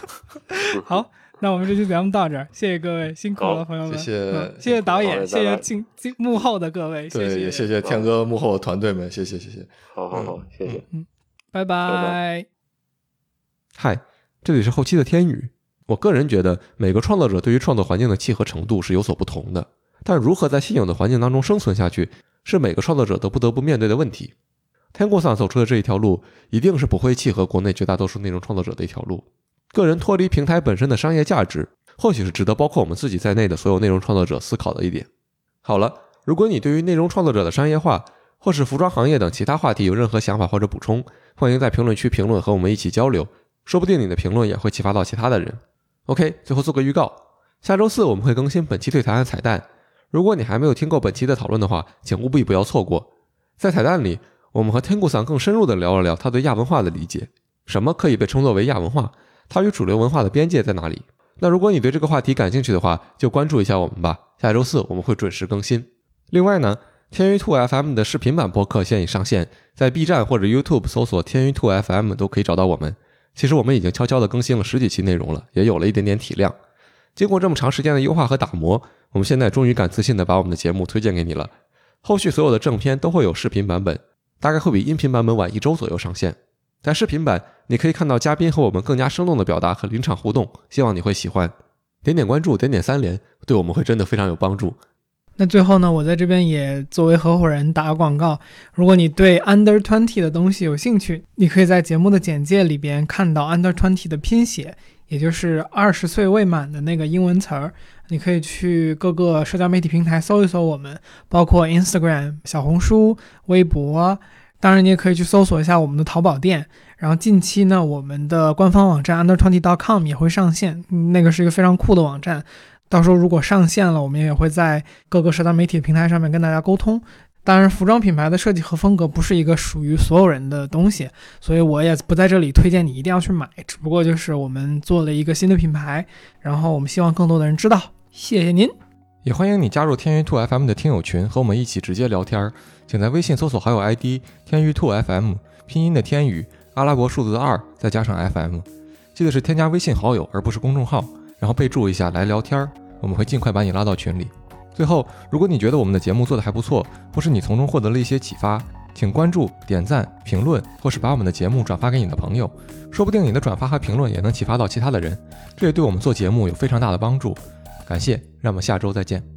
[laughs] 好，那我们这期节目到这儿，谢谢各位，辛苦了，朋友们，谢谢嗯谢谢导演，谢谢幕后的各位，谢，谢也谢谢天哥幕后的团队们，谢谢谢谢。好好好，谢谢。嗯拜拜。嗨，这里是后期的天宇。我个人觉得，每个创作者对于创作环境的契合程度是有所不同的，但如何在现有的环境当中生存下去，是每个创作者都不得不面对的问题。天过桑走出的这一条路，一定是不会契合国内绝大多数内容创作者的一条路。个人脱离平台本身的商业价值，或许是值得包括我们自己在内的所有内容创作者思考的一点。好了，如果你对于内容创作者的商业化，或是服装行业等其他话题有任何想法或者补充，欢迎在评论区评论和我们一起交流，说不定你的评论也会启发到其他的人。OK，最后做个预告，下周四我们会更新本期对谈的彩蛋。如果你还没有听够本期的讨论的话，请务必不要错过。在彩蛋里，我们和天顾桑更深入的聊了聊他对亚文化的理解，什么可以被称作为亚文化，它与主流文化的边界在哪里。那如果你对这个话题感兴趣的话，就关注一下我们吧。下周四我们会准时更新。另外呢，天娱兔 FM 的视频版播客现已上线，在 B 站或者 YouTube 搜索“天娱兔 FM” 都可以找到我们。其实我们已经悄悄地更新了十几期内容了，也有了一点点体量。经过这么长时间的优化和打磨，我们现在终于敢自信地把我们的节目推荐给你了。后续所有的正片都会有视频版本，大概会比音频版本晚一周左右上线。在视频版，你可以看到嘉宾和我们更加生动的表达和临场互动，希望你会喜欢。点点关注，点点三连，对我们会真的非常有帮助。那最后呢，我在这边也作为合伙人打个广告，如果你对 Under Twenty 的东西有兴趣，你可以在节目的简介里边看到 Under Twenty 的拼写，也就是二十岁未满的那个英文词儿。你可以去各个社交媒体平台搜一搜我们，包括 Instagram、小红书、微博，当然你也可以去搜索一下我们的淘宝店。然后近期呢，我们的官方网站 undertwenty.com 也会上线，那个是一个非常酷的网站。到时候如果上线了，我们也会在各个社交媒体平台上面跟大家沟通。当然，服装品牌的设计和风格不是一个属于所有人的东西，所以我也不在这里推荐你一定要去买。只不过就是我们做了一个新的品牌，然后我们希望更多的人知道。谢谢您。也欢迎你加入天娱兔 FM 的听友群，和我们一起直接聊天儿。请在微信搜索好友 ID 天娱兔 FM，拼音的天宇，阿拉伯数字二，再加上 FM。记得是添加微信好友，而不是公众号，然后备注一下来聊天儿，我们会尽快把你拉到群里。最后，如果你觉得我们的节目做得还不错，或是你从中获得了一些启发，请关注、点赞、评论，或是把我们的节目转发给你的朋友，说不定你的转发和评论也能启发到其他的人，这也对我们做节目有非常大的帮助。感谢，让我们下周再见。